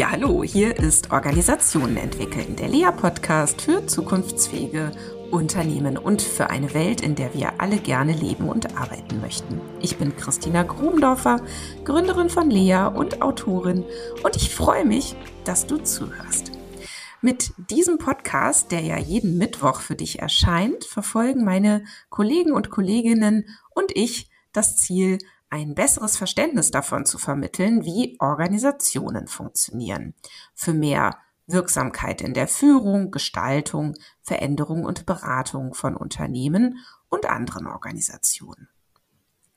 Ja, hallo, hier ist Organisationen entwickeln, der Lea-Podcast für zukunftsfähige Unternehmen und für eine Welt, in der wir alle gerne leben und arbeiten möchten. Ich bin Christina Grubendorfer, Gründerin von Lea und Autorin und ich freue mich, dass du zuhörst. Mit diesem Podcast, der ja jeden Mittwoch für dich erscheint, verfolgen meine Kollegen und Kolleginnen und ich das Ziel, ein besseres Verständnis davon zu vermitteln, wie Organisationen funktionieren. Für mehr Wirksamkeit in der Führung, Gestaltung, Veränderung und Beratung von Unternehmen und anderen Organisationen.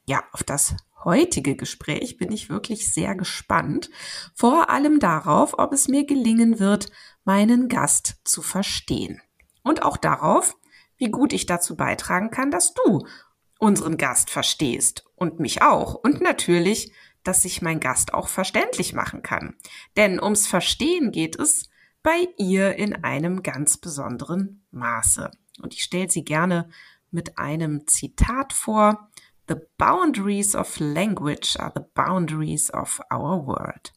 Ja, auf das heutige Gespräch bin ich wirklich sehr gespannt, vor allem darauf, ob es mir gelingen wird, meinen Gast zu verstehen. Und auch darauf, wie gut ich dazu beitragen kann, dass du unseren Gast verstehst und mich auch. Und natürlich, dass sich mein Gast auch verständlich machen kann. Denn ums Verstehen geht es bei ihr in einem ganz besonderen Maße. Und ich stelle sie gerne mit einem Zitat vor. The boundaries of language are the boundaries of our world.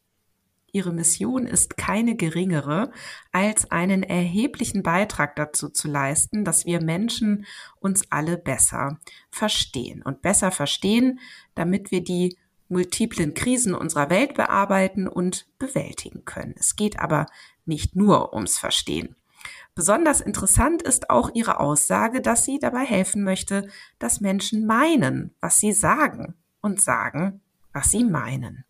Ihre Mission ist keine geringere, als einen erheblichen Beitrag dazu zu leisten, dass wir Menschen uns alle besser verstehen und besser verstehen, damit wir die multiplen Krisen unserer Welt bearbeiten und bewältigen können. Es geht aber nicht nur ums Verstehen. Besonders interessant ist auch ihre Aussage, dass sie dabei helfen möchte, dass Menschen meinen, was sie sagen und sagen, was sie meinen.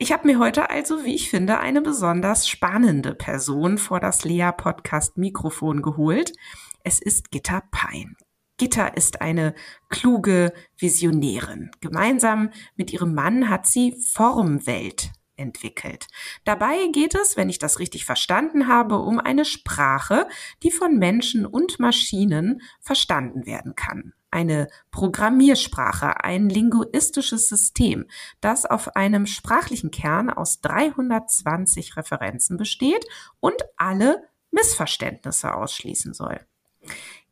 Ich habe mir heute also, wie ich finde, eine besonders spannende Person vor das Lea Podcast Mikrofon geholt. Es ist Gitta Pein. Gitta ist eine kluge Visionärin. Gemeinsam mit ihrem Mann hat sie Formwelt entwickelt. Dabei geht es, wenn ich das richtig verstanden habe, um eine Sprache, die von Menschen und Maschinen verstanden werden kann eine Programmiersprache, ein linguistisches System, das auf einem sprachlichen Kern aus 320 Referenzen besteht und alle Missverständnisse ausschließen soll.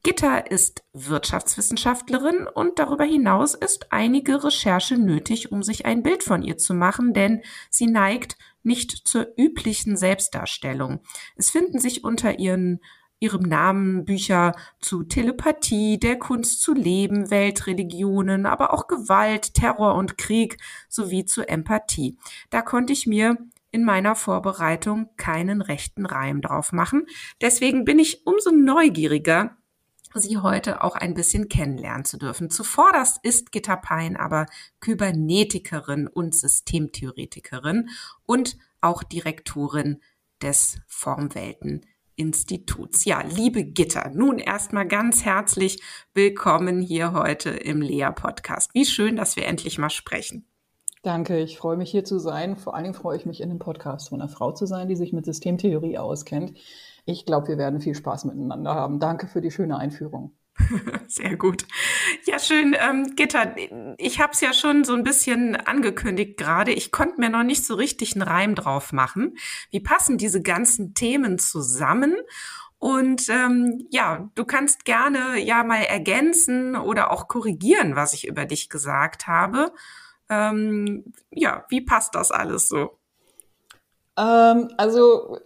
Gitta ist Wirtschaftswissenschaftlerin und darüber hinaus ist einige Recherche nötig, um sich ein Bild von ihr zu machen, denn sie neigt nicht zur üblichen Selbstdarstellung. Es finden sich unter ihren ihrem Namen Bücher zu Telepathie, der Kunst zu leben, Weltreligionen, aber auch Gewalt, Terror und Krieg sowie zu Empathie. Da konnte ich mir in meiner Vorbereitung keinen rechten Reim drauf machen. Deswegen bin ich umso neugieriger, Sie heute auch ein bisschen kennenlernen zu dürfen. Zuvorderst ist Gitta Pein aber Kybernetikerin und Systemtheoretikerin und auch Direktorin des Formwelten Instituts. Ja, liebe Gitter, nun erstmal ganz herzlich willkommen hier heute im Lea Podcast. Wie schön, dass wir endlich mal sprechen. Danke, ich freue mich hier zu sein. Vor allen Dingen freue ich mich in dem Podcast von einer Frau zu sein, die sich mit Systemtheorie auskennt. Ich glaube, wir werden viel Spaß miteinander haben. Danke für die schöne Einführung. Sehr gut. Ja, schön. Ähm, Gitta, ich habe es ja schon so ein bisschen angekündigt gerade. Ich konnte mir noch nicht so richtig einen Reim drauf machen. Wie passen diese ganzen Themen zusammen? Und ähm, ja, du kannst gerne ja mal ergänzen oder auch korrigieren, was ich über dich gesagt habe. Ähm, ja, wie passt das alles so? Ähm, also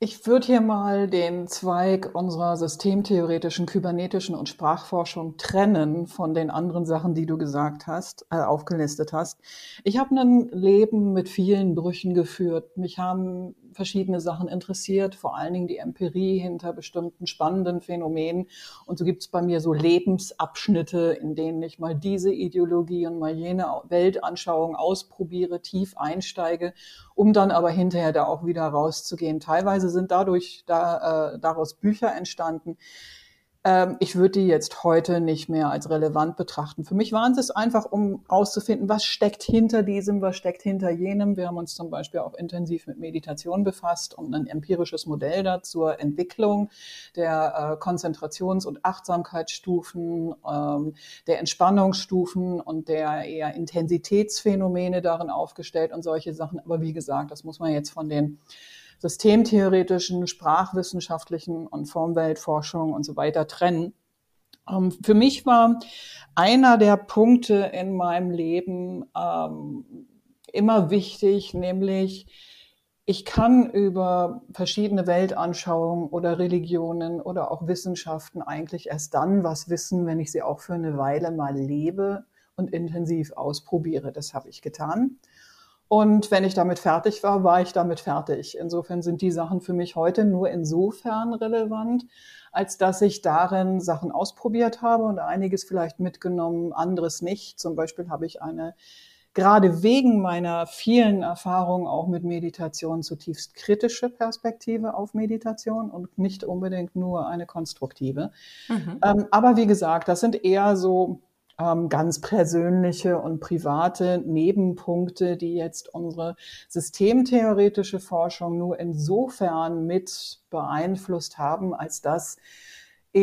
ich würde hier mal den Zweig unserer systemtheoretischen, kybernetischen und Sprachforschung trennen von den anderen Sachen, die du gesagt hast, äh, aufgelistet hast. Ich habe ein Leben mit vielen Brüchen geführt. Mich haben verschiedene Sachen interessiert, vor allen Dingen die Empirie hinter bestimmten spannenden Phänomenen. Und so gibt es bei mir so Lebensabschnitte, in denen ich mal diese Ideologie und mal jene Weltanschauung ausprobiere, tief einsteige, um dann aber hinterher da auch wieder rauszugehen. Teilweise sind dadurch da, äh, daraus Bücher entstanden ähm, ich würde die jetzt heute nicht mehr als relevant betrachten. Für mich waren sie es einfach, um herauszufinden, was steckt hinter diesem, was steckt hinter jenem. Wir haben uns zum Beispiel auch intensiv mit Meditation befasst und ein empirisches Modell da zur Entwicklung der äh, Konzentrations- und Achtsamkeitsstufen, ähm, der Entspannungsstufen und der eher Intensitätsphänomene darin aufgestellt und solche Sachen. Aber wie gesagt, das muss man jetzt von den systemtheoretischen, sprachwissenschaftlichen und Formweltforschung und so weiter trennen. Ähm, für mich war einer der Punkte in meinem Leben ähm, immer wichtig, nämlich ich kann über verschiedene Weltanschauungen oder Religionen oder auch Wissenschaften eigentlich erst dann was wissen, wenn ich sie auch für eine Weile mal lebe und intensiv ausprobiere. Das habe ich getan. Und wenn ich damit fertig war, war ich damit fertig. Insofern sind die Sachen für mich heute nur insofern relevant, als dass ich darin Sachen ausprobiert habe und einiges vielleicht mitgenommen, anderes nicht. Zum Beispiel habe ich eine gerade wegen meiner vielen Erfahrungen auch mit Meditation zutiefst kritische Perspektive auf Meditation und nicht unbedingt nur eine konstruktive. Mhm. Ähm, aber wie gesagt, das sind eher so ähm, ganz persönliche und private Nebenpunkte, die jetzt unsere systemtheoretische Forschung nur insofern mit beeinflusst haben, als dass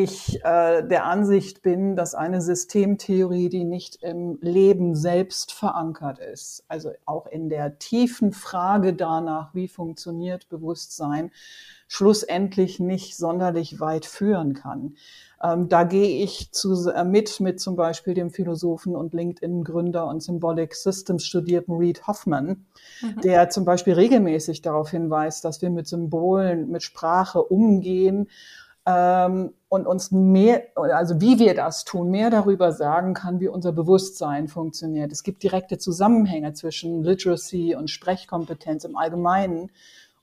ich äh, der Ansicht bin, dass eine Systemtheorie, die nicht im Leben selbst verankert ist, also auch in der tiefen Frage danach, wie funktioniert Bewusstsein, schlussendlich nicht sonderlich weit führen kann. Ähm, da gehe ich zu, äh, mit mit zum Beispiel dem Philosophen und LinkedIn-Gründer und Symbolic Systems Studierten Reed Hoffman, mhm. der zum Beispiel regelmäßig darauf hinweist, dass wir mit Symbolen, mit Sprache umgehen ähm, und uns mehr, also wie wir das tun, mehr darüber sagen kann, wie unser Bewusstsein funktioniert. Es gibt direkte Zusammenhänge zwischen Literacy und Sprechkompetenz im Allgemeinen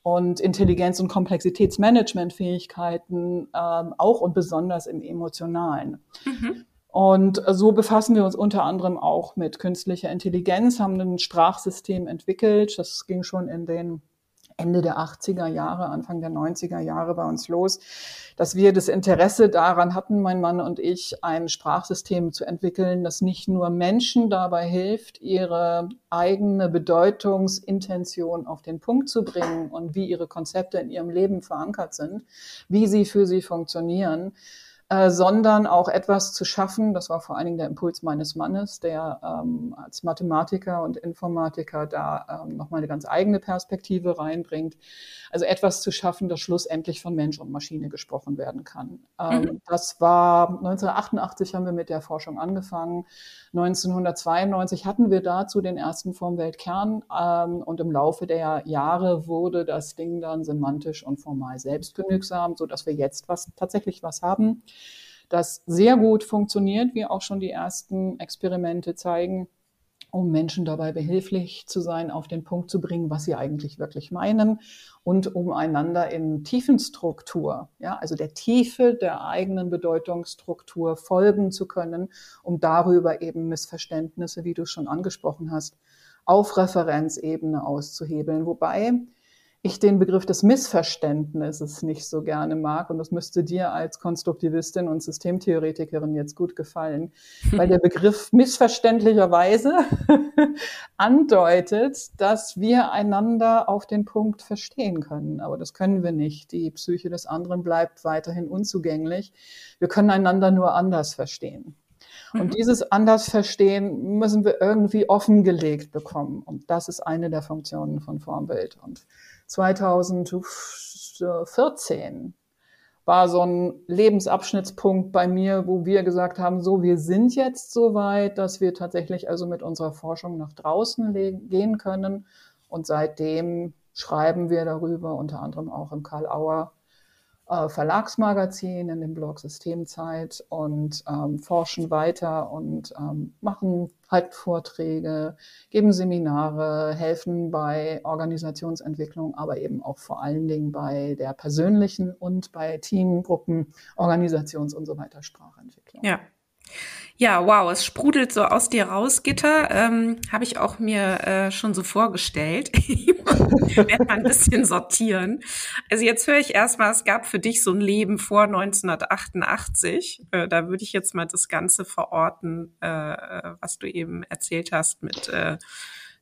und Intelligenz- und Komplexitätsmanagementfähigkeiten, ähm, auch und besonders im Emotionalen. Mhm. Und so befassen wir uns unter anderem auch mit künstlicher Intelligenz, haben ein Sprachsystem entwickelt. Das ging schon in den Ende der 80er Jahre, Anfang der 90er Jahre bei uns los, dass wir das Interesse daran hatten, mein Mann und ich, ein Sprachsystem zu entwickeln, das nicht nur Menschen dabei hilft, ihre eigene Bedeutungsintention auf den Punkt zu bringen und wie ihre Konzepte in ihrem Leben verankert sind, wie sie für sie funktionieren, äh, sondern auch etwas zu schaffen. Das war vor allen Dingen der Impuls meines Mannes, der ähm, als Mathematiker und Informatiker da ähm, nochmal eine ganz eigene Perspektive reinbringt. Also etwas zu schaffen, das schlussendlich von Mensch und Maschine gesprochen werden kann. Ähm, mhm. Das war 1988 haben wir mit der Forschung angefangen. 1992 hatten wir dazu den ersten Formweltkern ähm, und im Laufe der Jahre wurde das Ding dann semantisch und formal selbstgenügsam, so dass wir jetzt was tatsächlich was haben das sehr gut funktioniert, wie auch schon die ersten Experimente zeigen, um Menschen dabei behilflich zu sein, auf den Punkt zu bringen, was sie eigentlich wirklich meinen und um einander in Tiefenstruktur, ja, also der Tiefe der eigenen Bedeutungsstruktur folgen zu können, um darüber eben Missverständnisse, wie du schon angesprochen hast, auf Referenzebene auszuhebeln. Wobei ich den Begriff des Missverständnisses nicht so gerne mag. Und das müsste dir als Konstruktivistin und Systemtheoretikerin jetzt gut gefallen, weil der Begriff missverständlicherweise andeutet, dass wir einander auf den Punkt verstehen können. Aber das können wir nicht. Die Psyche des anderen bleibt weiterhin unzugänglich. Wir können einander nur anders verstehen. Und mhm. dieses Andersverstehen müssen wir irgendwie offengelegt bekommen. Und das ist eine der Funktionen von Formbild. Und 2014 war so ein Lebensabschnittspunkt bei mir, wo wir gesagt haben, so, wir sind jetzt so weit, dass wir tatsächlich also mit unserer Forschung nach draußen gehen können. Und seitdem schreiben wir darüber, unter anderem auch im Karl Auer äh, Verlagsmagazin, in dem Blog Systemzeit und ähm, forschen weiter und ähm, machen halten Vorträge, geben Seminare, helfen bei Organisationsentwicklung, aber eben auch vor allen Dingen bei der persönlichen und bei Teamgruppen, Organisations- und so weiter Sprachentwicklung. Ja. Ja, wow, es sprudelt so aus dir raus, Gitter. Ähm, Habe ich auch mir äh, schon so vorgestellt. ich werde mal ein bisschen sortieren. Also jetzt höre ich erstmal, es gab für dich so ein Leben vor 1988. Äh, da würde ich jetzt mal das Ganze verorten, äh, was du eben erzählt hast mit äh,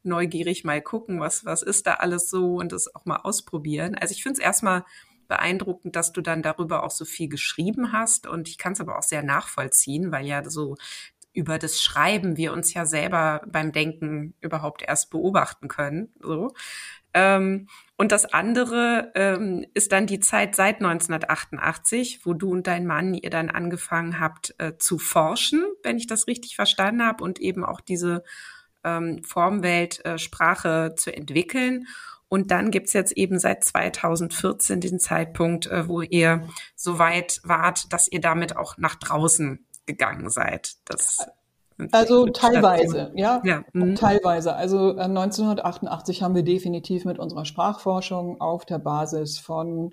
neugierig mal gucken, was, was ist da alles so und das auch mal ausprobieren. Also ich finde es erstmal beeindruckend, dass du dann darüber auch so viel geschrieben hast. Und ich kann es aber auch sehr nachvollziehen, weil ja so über das Schreiben wir uns ja selber beim Denken überhaupt erst beobachten können. So. Ähm, und das andere ähm, ist dann die Zeit seit 1988, wo du und dein Mann ihr dann angefangen habt äh, zu forschen, wenn ich das richtig verstanden habe, und eben auch diese ähm, Formwelt äh, Sprache zu entwickeln. Und dann gibt's jetzt eben seit 2014 den Zeitpunkt, äh, wo ihr so weit wart, dass ihr damit auch nach draußen gegangen seid. Das also teilweise, ja, ja. Mhm. teilweise. Also 1988 äh, haben wir definitiv mit unserer Sprachforschung auf der Basis von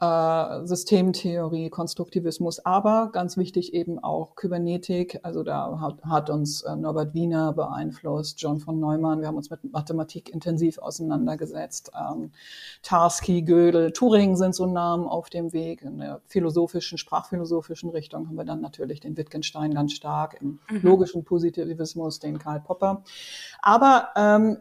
äh, Systemtheorie, Konstruktivismus, aber ganz wichtig eben auch Kybernetik. Also da hat, hat uns äh, Norbert Wiener beeinflusst, John von Neumann. Wir haben uns mit Mathematik intensiv auseinandergesetzt. Ähm, Tarski, Gödel, Turing sind so Namen auf dem Weg. In der philosophischen, sprachphilosophischen Richtung haben wir dann natürlich den Wittgenstein ganz stark, im mhm. logischen Positivismus den Karl Popper. Aber ähm,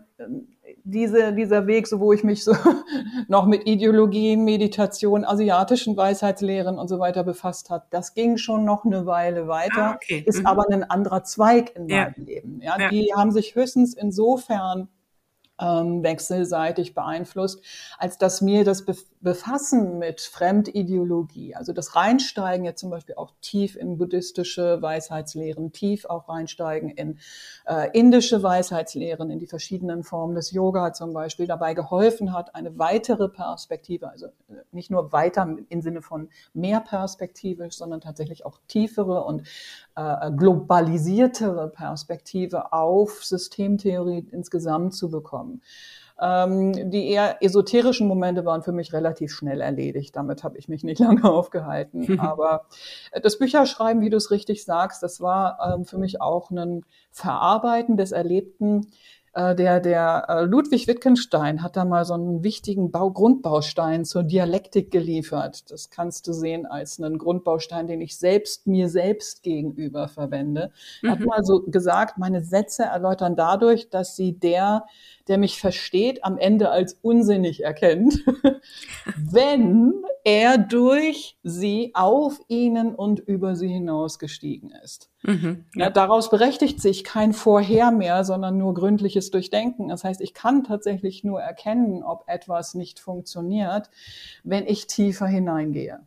diese, dieser Weg, so wo ich mich so noch mit Ideologien, Meditation, asiatischen Weisheitslehren und so weiter befasst hat, das ging schon noch eine Weile weiter, ah, okay. ist mhm. aber ein anderer Zweig in ja. meinem Leben. Ja, ja, die haben sich höchstens insofern ähm, wechselseitig beeinflusst, als dass mir das Befassen mit Fremdideologie, also das Reinsteigen jetzt zum Beispiel auch tief in buddhistische Weisheitslehren, tief auch reinsteigen in äh, indische Weisheitslehren, in die verschiedenen Formen des Yoga zum Beispiel, dabei geholfen hat, eine weitere Perspektive, also äh, nicht nur weiter im Sinne von mehr perspektivisch, sondern tatsächlich auch tiefere und äh, globalisiertere Perspektive auf Systemtheorie insgesamt zu bekommen. Ähm, die eher esoterischen Momente waren für mich relativ schnell erledigt. Damit habe ich mich nicht lange aufgehalten. Aber äh, das Bücherschreiben, wie du es richtig sagst, das war ähm, für mich auch ein Verarbeiten des Erlebten äh, der, der äh, Ludwig Wittgenstein hat da mal so einen wichtigen Bau Grundbaustein zur Dialektik geliefert. Das kannst du sehen als einen Grundbaustein, den ich selbst mir selbst gegenüber verwende. Mhm. Hat mal so gesagt, meine Sätze erläutern dadurch, dass sie der der mich versteht, am Ende als unsinnig erkennt, wenn er durch sie auf ihnen und über sie hinausgestiegen ist. Mhm, ja. Ja, daraus berechtigt sich kein Vorher mehr, sondern nur gründliches Durchdenken. Das heißt, ich kann tatsächlich nur erkennen, ob etwas nicht funktioniert, wenn ich tiefer hineingehe.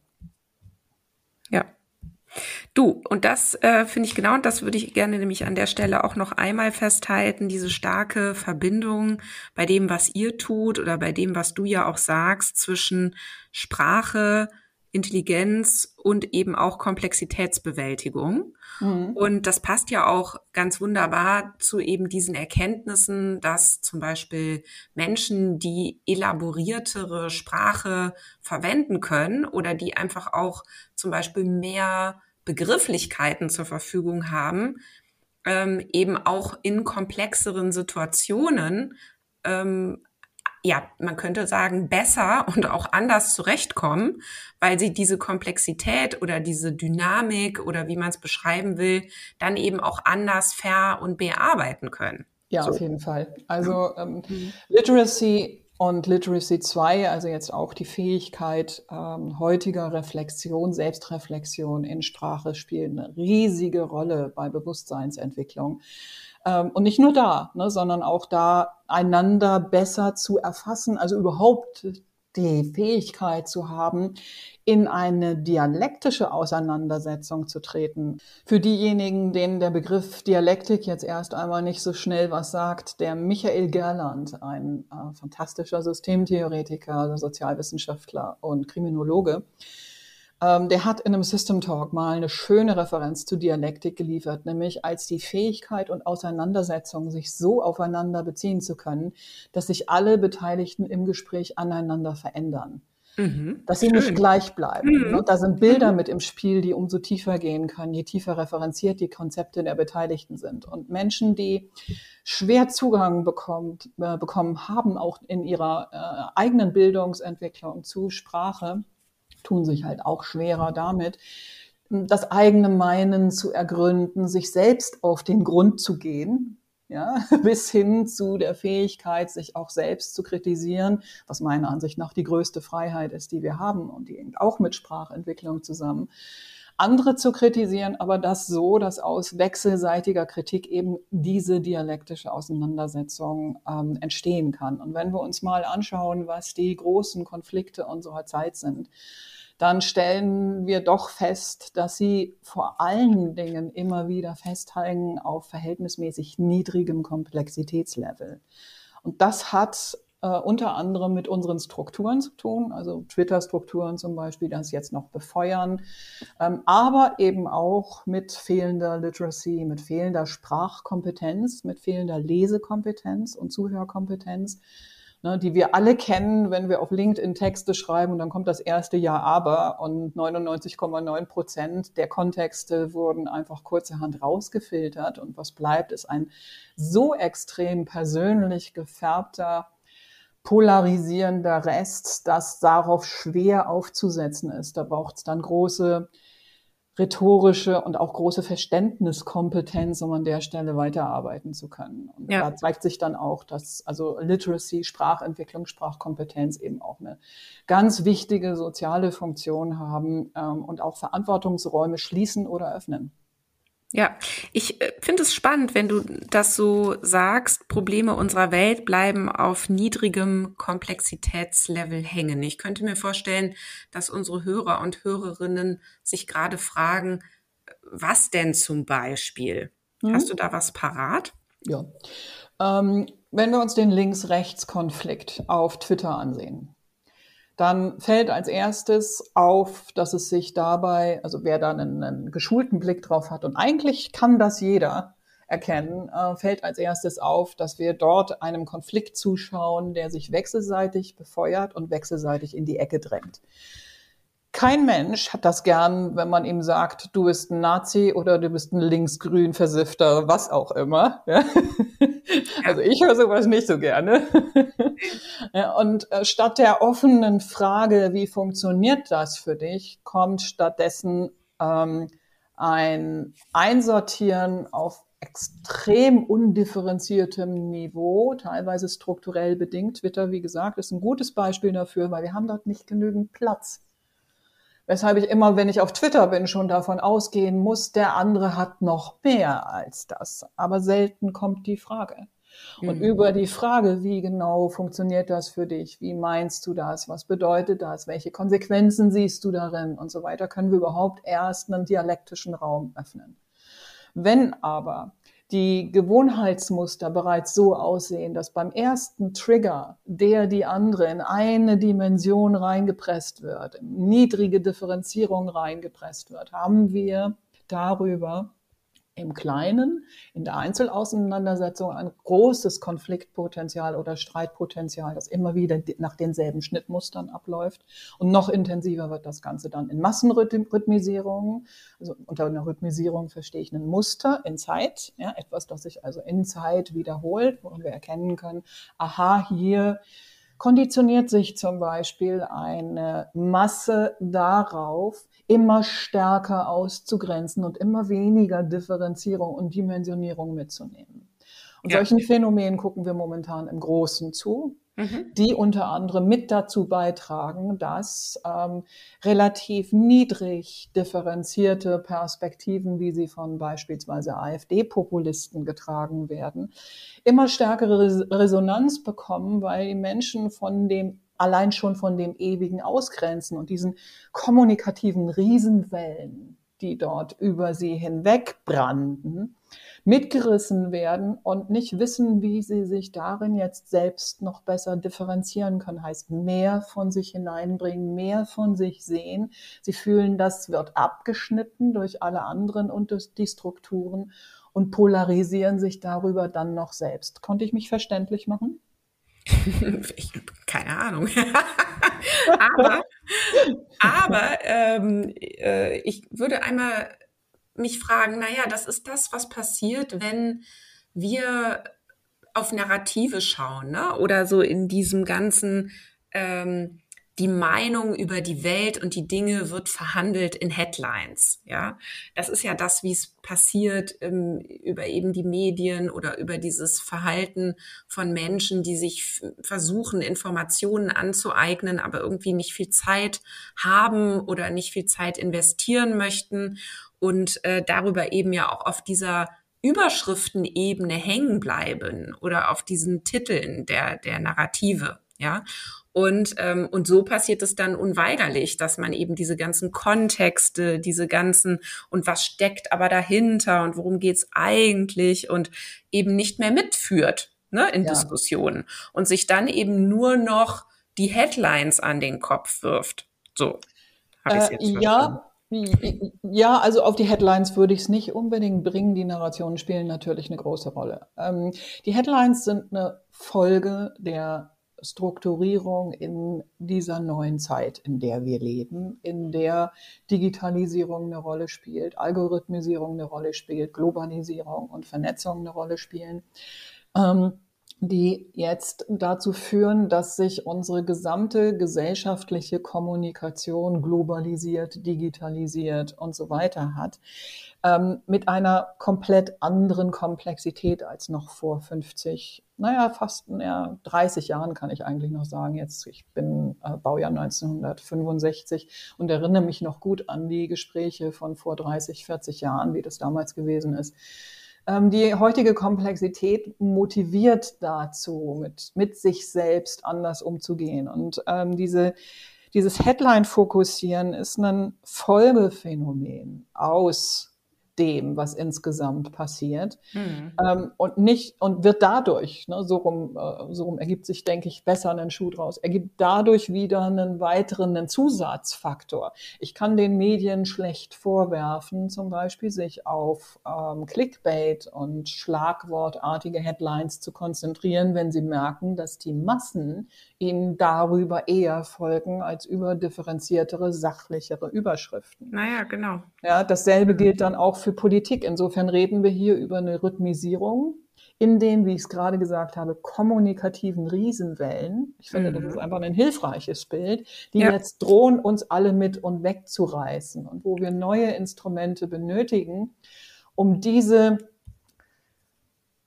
Du, und das äh, finde ich genau, und das würde ich gerne nämlich an der Stelle auch noch einmal festhalten, diese starke Verbindung bei dem, was ihr tut oder bei dem, was du ja auch sagst, zwischen Sprache, Intelligenz und eben auch Komplexitätsbewältigung. Mhm. Und das passt ja auch ganz wunderbar zu eben diesen Erkenntnissen, dass zum Beispiel Menschen, die elaboriertere Sprache verwenden können oder die einfach auch zum Beispiel mehr Begrifflichkeiten zur Verfügung haben, ähm, eben auch in komplexeren Situationen ähm, ja, man könnte sagen, besser und auch anders zurechtkommen, weil sie diese Komplexität oder diese Dynamik oder wie man es beschreiben will, dann eben auch anders ver- und bearbeiten können. Ja, so. auf jeden Fall. Also ähm, mhm. Literacy und Literacy 2, also jetzt auch die Fähigkeit ähm, heutiger Reflexion, Selbstreflexion in Sprache spielt eine riesige Rolle bei Bewusstseinsentwicklung. Ähm, und nicht nur da, ne, sondern auch da einander besser zu erfassen, also überhaupt die Fähigkeit zu haben, in eine dialektische Auseinandersetzung zu treten. Für diejenigen, denen der Begriff Dialektik jetzt erst einmal nicht so schnell was sagt, der Michael Gerland, ein äh, fantastischer Systemtheoretiker, Sozialwissenschaftler und Kriminologe, der hat in einem System Talk mal eine schöne Referenz zu Dialektik geliefert, nämlich als die Fähigkeit und Auseinandersetzung, sich so aufeinander beziehen zu können, dass sich alle Beteiligten im Gespräch aneinander verändern. Mhm, dass sie schön. nicht gleich bleiben. Mhm. Ne? Da sind Bilder mhm. mit im Spiel, die umso tiefer gehen können, je tiefer referenziert die Konzepte der Beteiligten sind. Und Menschen, die schwer Zugang bekommt, äh, bekommen haben, auch in ihrer äh, eigenen Bildungsentwicklung zu Sprache, tun sich halt auch schwerer damit, das eigene Meinen zu ergründen, sich selbst auf den Grund zu gehen, ja, bis hin zu der Fähigkeit, sich auch selbst zu kritisieren, was meiner Ansicht nach die größte Freiheit ist, die wir haben und die hängt auch mit Sprachentwicklung zusammen. Andere zu kritisieren, aber das so, dass aus wechselseitiger Kritik eben diese dialektische Auseinandersetzung ähm, entstehen kann. Und wenn wir uns mal anschauen, was die großen Konflikte unserer Zeit sind, dann stellen wir doch fest, dass sie vor allen Dingen immer wieder festhängen auf verhältnismäßig niedrigem Komplexitätslevel. Und das hat äh, unter anderem mit unseren Strukturen zu tun, also Twitter-Strukturen zum Beispiel, das jetzt noch befeuern, ähm, aber eben auch mit fehlender Literacy, mit fehlender Sprachkompetenz, mit fehlender Lesekompetenz und Zuhörkompetenz ne, die wir alle kennen, wenn wir auf LinkedIn Texte schreiben und dann kommt das erste Ja aber und 99,9 Prozent der Kontexte wurden einfach kurzerhand rausgefiltert und was bleibt, ist ein so extrem persönlich gefärbter polarisierender Rest, dass darauf schwer aufzusetzen ist. Da braucht es dann große rhetorische und auch große Verständniskompetenz, um an der Stelle weiterarbeiten zu können. Und ja. da zeigt sich dann auch, dass also Literacy, Sprachentwicklung, Sprachkompetenz eben auch eine ganz wichtige soziale Funktion haben ähm, und auch Verantwortungsräume schließen oder öffnen. Ja, ich äh, finde es spannend, wenn du das so sagst. Probleme unserer Welt bleiben auf niedrigem Komplexitätslevel hängen. Ich könnte mir vorstellen, dass unsere Hörer und Hörerinnen sich gerade fragen, was denn zum Beispiel? Mhm. Hast du da was parat? Ja. Ähm, wenn wir uns den Links-Rechts-Konflikt auf Twitter ansehen, dann fällt als erstes auf, dass es sich dabei, also wer da einen, einen geschulten Blick drauf hat, und eigentlich kann das jeder erkennen, äh, fällt als erstes auf, dass wir dort einem Konflikt zuschauen, der sich wechselseitig befeuert und wechselseitig in die Ecke drängt. Kein Mensch hat das gern, wenn man ihm sagt, du bist ein Nazi oder du bist ein linksgrün Versiffter, was auch immer. Ja? Also ich höre sowas nicht so gerne. Und äh, statt der offenen Frage, wie funktioniert das für dich, kommt stattdessen ähm, ein Einsortieren auf extrem undifferenziertem Niveau, teilweise strukturell bedingt. Twitter, wie gesagt, ist ein gutes Beispiel dafür, weil wir haben dort nicht genügend Platz. Weshalb ich immer, wenn ich auf Twitter bin, schon davon ausgehen muss, der andere hat noch mehr als das. Aber selten kommt die Frage. Und mhm. über die Frage, wie genau funktioniert das für dich? Wie meinst du das? Was bedeutet das? Welche Konsequenzen siehst du darin? Und so weiter können wir überhaupt erst einen dialektischen Raum öffnen. Wenn aber die Gewohnheitsmuster bereits so aussehen, dass beim ersten Trigger der die andere in eine Dimension reingepresst wird, niedrige Differenzierung reingepresst wird, haben wir darüber im Kleinen, in der Einzelauseinandersetzung ein großes Konfliktpotenzial oder Streitpotenzial, das immer wieder nach denselben Schnittmustern abläuft. Und noch intensiver wird das Ganze dann in Massenrhythmisierungen. Also unter einer Rhythmisierung verstehe ich ein Muster in Zeit, ja, etwas, das sich also in Zeit wiederholt, wo wir erkennen können, aha, hier konditioniert sich zum Beispiel eine Masse darauf, immer stärker auszugrenzen und immer weniger Differenzierung und Dimensionierung mitzunehmen. Und ja. solchen Phänomenen gucken wir momentan im Großen zu, mhm. die unter anderem mit dazu beitragen, dass ähm, relativ niedrig differenzierte Perspektiven, wie sie von beispielsweise AfD-Populisten getragen werden, immer stärkere Resonanz bekommen, weil die Menschen von dem allein schon von dem ewigen Ausgrenzen und diesen kommunikativen Riesenwellen, die dort über sie hinweg branden, mitgerissen werden und nicht wissen, wie sie sich darin jetzt selbst noch besser differenzieren können. Heißt, mehr von sich hineinbringen, mehr von sich sehen. Sie fühlen, das wird abgeschnitten durch alle anderen und durch die Strukturen und polarisieren sich darüber dann noch selbst. Konnte ich mich verständlich machen? ich, keine Ahnung. aber aber ähm, äh, ich würde einmal mich fragen, naja, das ist das, was passiert, wenn wir auf Narrative schauen, ne? oder so in diesem ganzen ähm, die Meinung über die Welt und die Dinge wird verhandelt in Headlines. Ja, das ist ja das, wie es passiert ähm, über eben die Medien oder über dieses Verhalten von Menschen, die sich versuchen, Informationen anzueignen, aber irgendwie nicht viel Zeit haben oder nicht viel Zeit investieren möchten und äh, darüber eben ja auch auf dieser Überschriftenebene hängen bleiben oder auf diesen Titeln der, der Narrative. Ja, und, ähm, und so passiert es dann unweigerlich, dass man eben diese ganzen Kontexte, diese ganzen und was steckt aber dahinter und worum geht's eigentlich und eben nicht mehr mitführt. ne, in Ja. Diskussionen und sich dann eben nur noch die Headlines an den Kopf wirft. So habe ich es Äh, jetzt verstanden. ja, ja, also auf die Headlines würde ich es nicht unbedingt bringen. Die Narrationen spielen natürlich eine große Rolle. Ähm, die Headlines sind eine Folge der Strukturierung in dieser neuen Zeit, in der wir leben, in der Digitalisierung eine Rolle spielt, Algorithmisierung eine Rolle spielt, Globalisierung und Vernetzung eine Rolle spielen. Ähm, die jetzt dazu führen, dass sich unsere gesamte gesellschaftliche Kommunikation globalisiert, digitalisiert und so weiter hat, ähm, mit einer komplett anderen Komplexität als noch vor 50, naja, fast ja, 30 Jahren kann ich eigentlich noch sagen. Jetzt, ich bin äh, Baujahr 1965 und erinnere mich noch gut an die Gespräche von vor 30, 40 Jahren, wie das damals gewesen ist. Ähm, die heutige Komplexität motiviert dazu, mit, mit sich selbst anders umzugehen. Und ähm, diese, dieses Headline-Fokussieren ist ein Folgephänomen aus dem, was insgesamt passiert. Mhm. Ähm, und nicht, und wird dadurch, ne, so rum, äh, so rum ergibt sich, denke ich, besser einen Schuh draus, ergibt dadurch wieder einen weiteren einen Zusatzfaktor. Ich kann den Medien schlecht vorwerfen, zum Beispiel sich auf ähm, Clickbait und schlagwortartige Headlines zu konzentrieren, wenn sie merken, dass die Massen ihnen darüber eher folgen als über differenziertere, sachlichere Überschriften. Naja, genau. Ja, dasselbe gilt dann auch für Politik. Insofern reden wir hier über eine Rhythmisierung in den, wie ich es gerade gesagt habe, kommunikativen Riesenwellen. Ich finde, das Mhm. ist einfach ein hilfreiches Bild, die Ja. jetzt drohen, uns alle mit und wegzureißen und wo wir neue Instrumente benötigen, um diese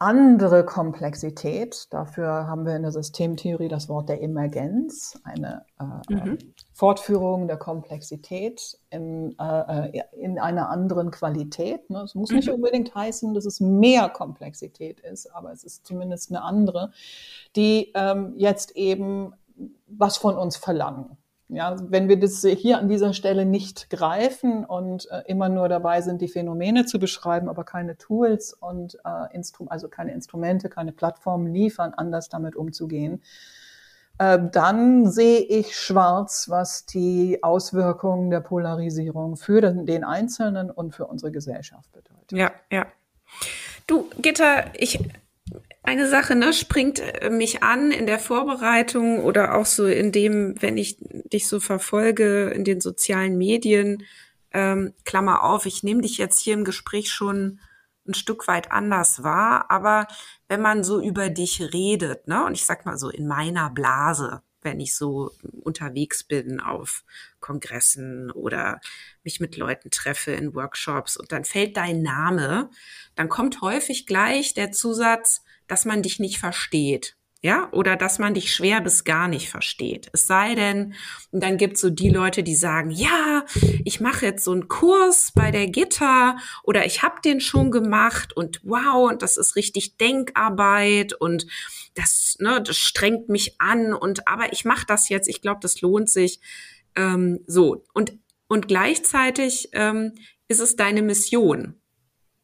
andere Komplexität, dafür haben wir in der Systemtheorie das Wort der Emergenz, eine äh, Mhm. Fortführung der Komplexität in, äh, in einer anderen Qualität. Ne? Es muss nicht Mhm. unbedingt heißen, dass es mehr Komplexität ist, aber es ist zumindest eine andere, die ähm, jetzt eben was von uns verlangen. Ja, wenn wir das hier an dieser Stelle nicht greifen und äh, immer nur dabei sind, die Phänomene zu beschreiben, aber keine Tools und äh, Instru also keine Instrumente, keine Plattformen liefern, anders damit umzugehen, äh, dann sehe ich schwarz, was die Auswirkungen der Polarisierung für den, den Einzelnen und für unsere Gesellschaft bedeutet. Ja, ja. Du, Gitta, ich, eine Sache, ne, springt äh, mich an in der Vorbereitung oder auch so in dem, wenn ich dich so verfolge in den sozialen Medien, ähm, Klammer auf, ich nehme dich jetzt hier im Gespräch schon ein Stück weit anders wahr, aber wenn man so über dich redet, ne, und ich sag mal so in meiner Blase, wenn ich so unterwegs bin auf Kongressen oder mich mit Leuten treffe in Workshops und dann fällt dein Name, dann kommt häufig gleich der Zusatz, dass man dich nicht versteht. Ja, oder dass man dich schwer bis gar nicht versteht. Es sei denn, und dann gibt's so die Leute, die sagen, ja, ich mache jetzt so einen Kurs bei der Gitter oder ich habe den schon gemacht und wow, und das ist richtig Denkarbeit und das, ne, das strengt mich an und aber ich mache das jetzt, ich glaube, das lohnt sich. Ähm, so, und, und gleichzeitig ähm, ist es deine Mission,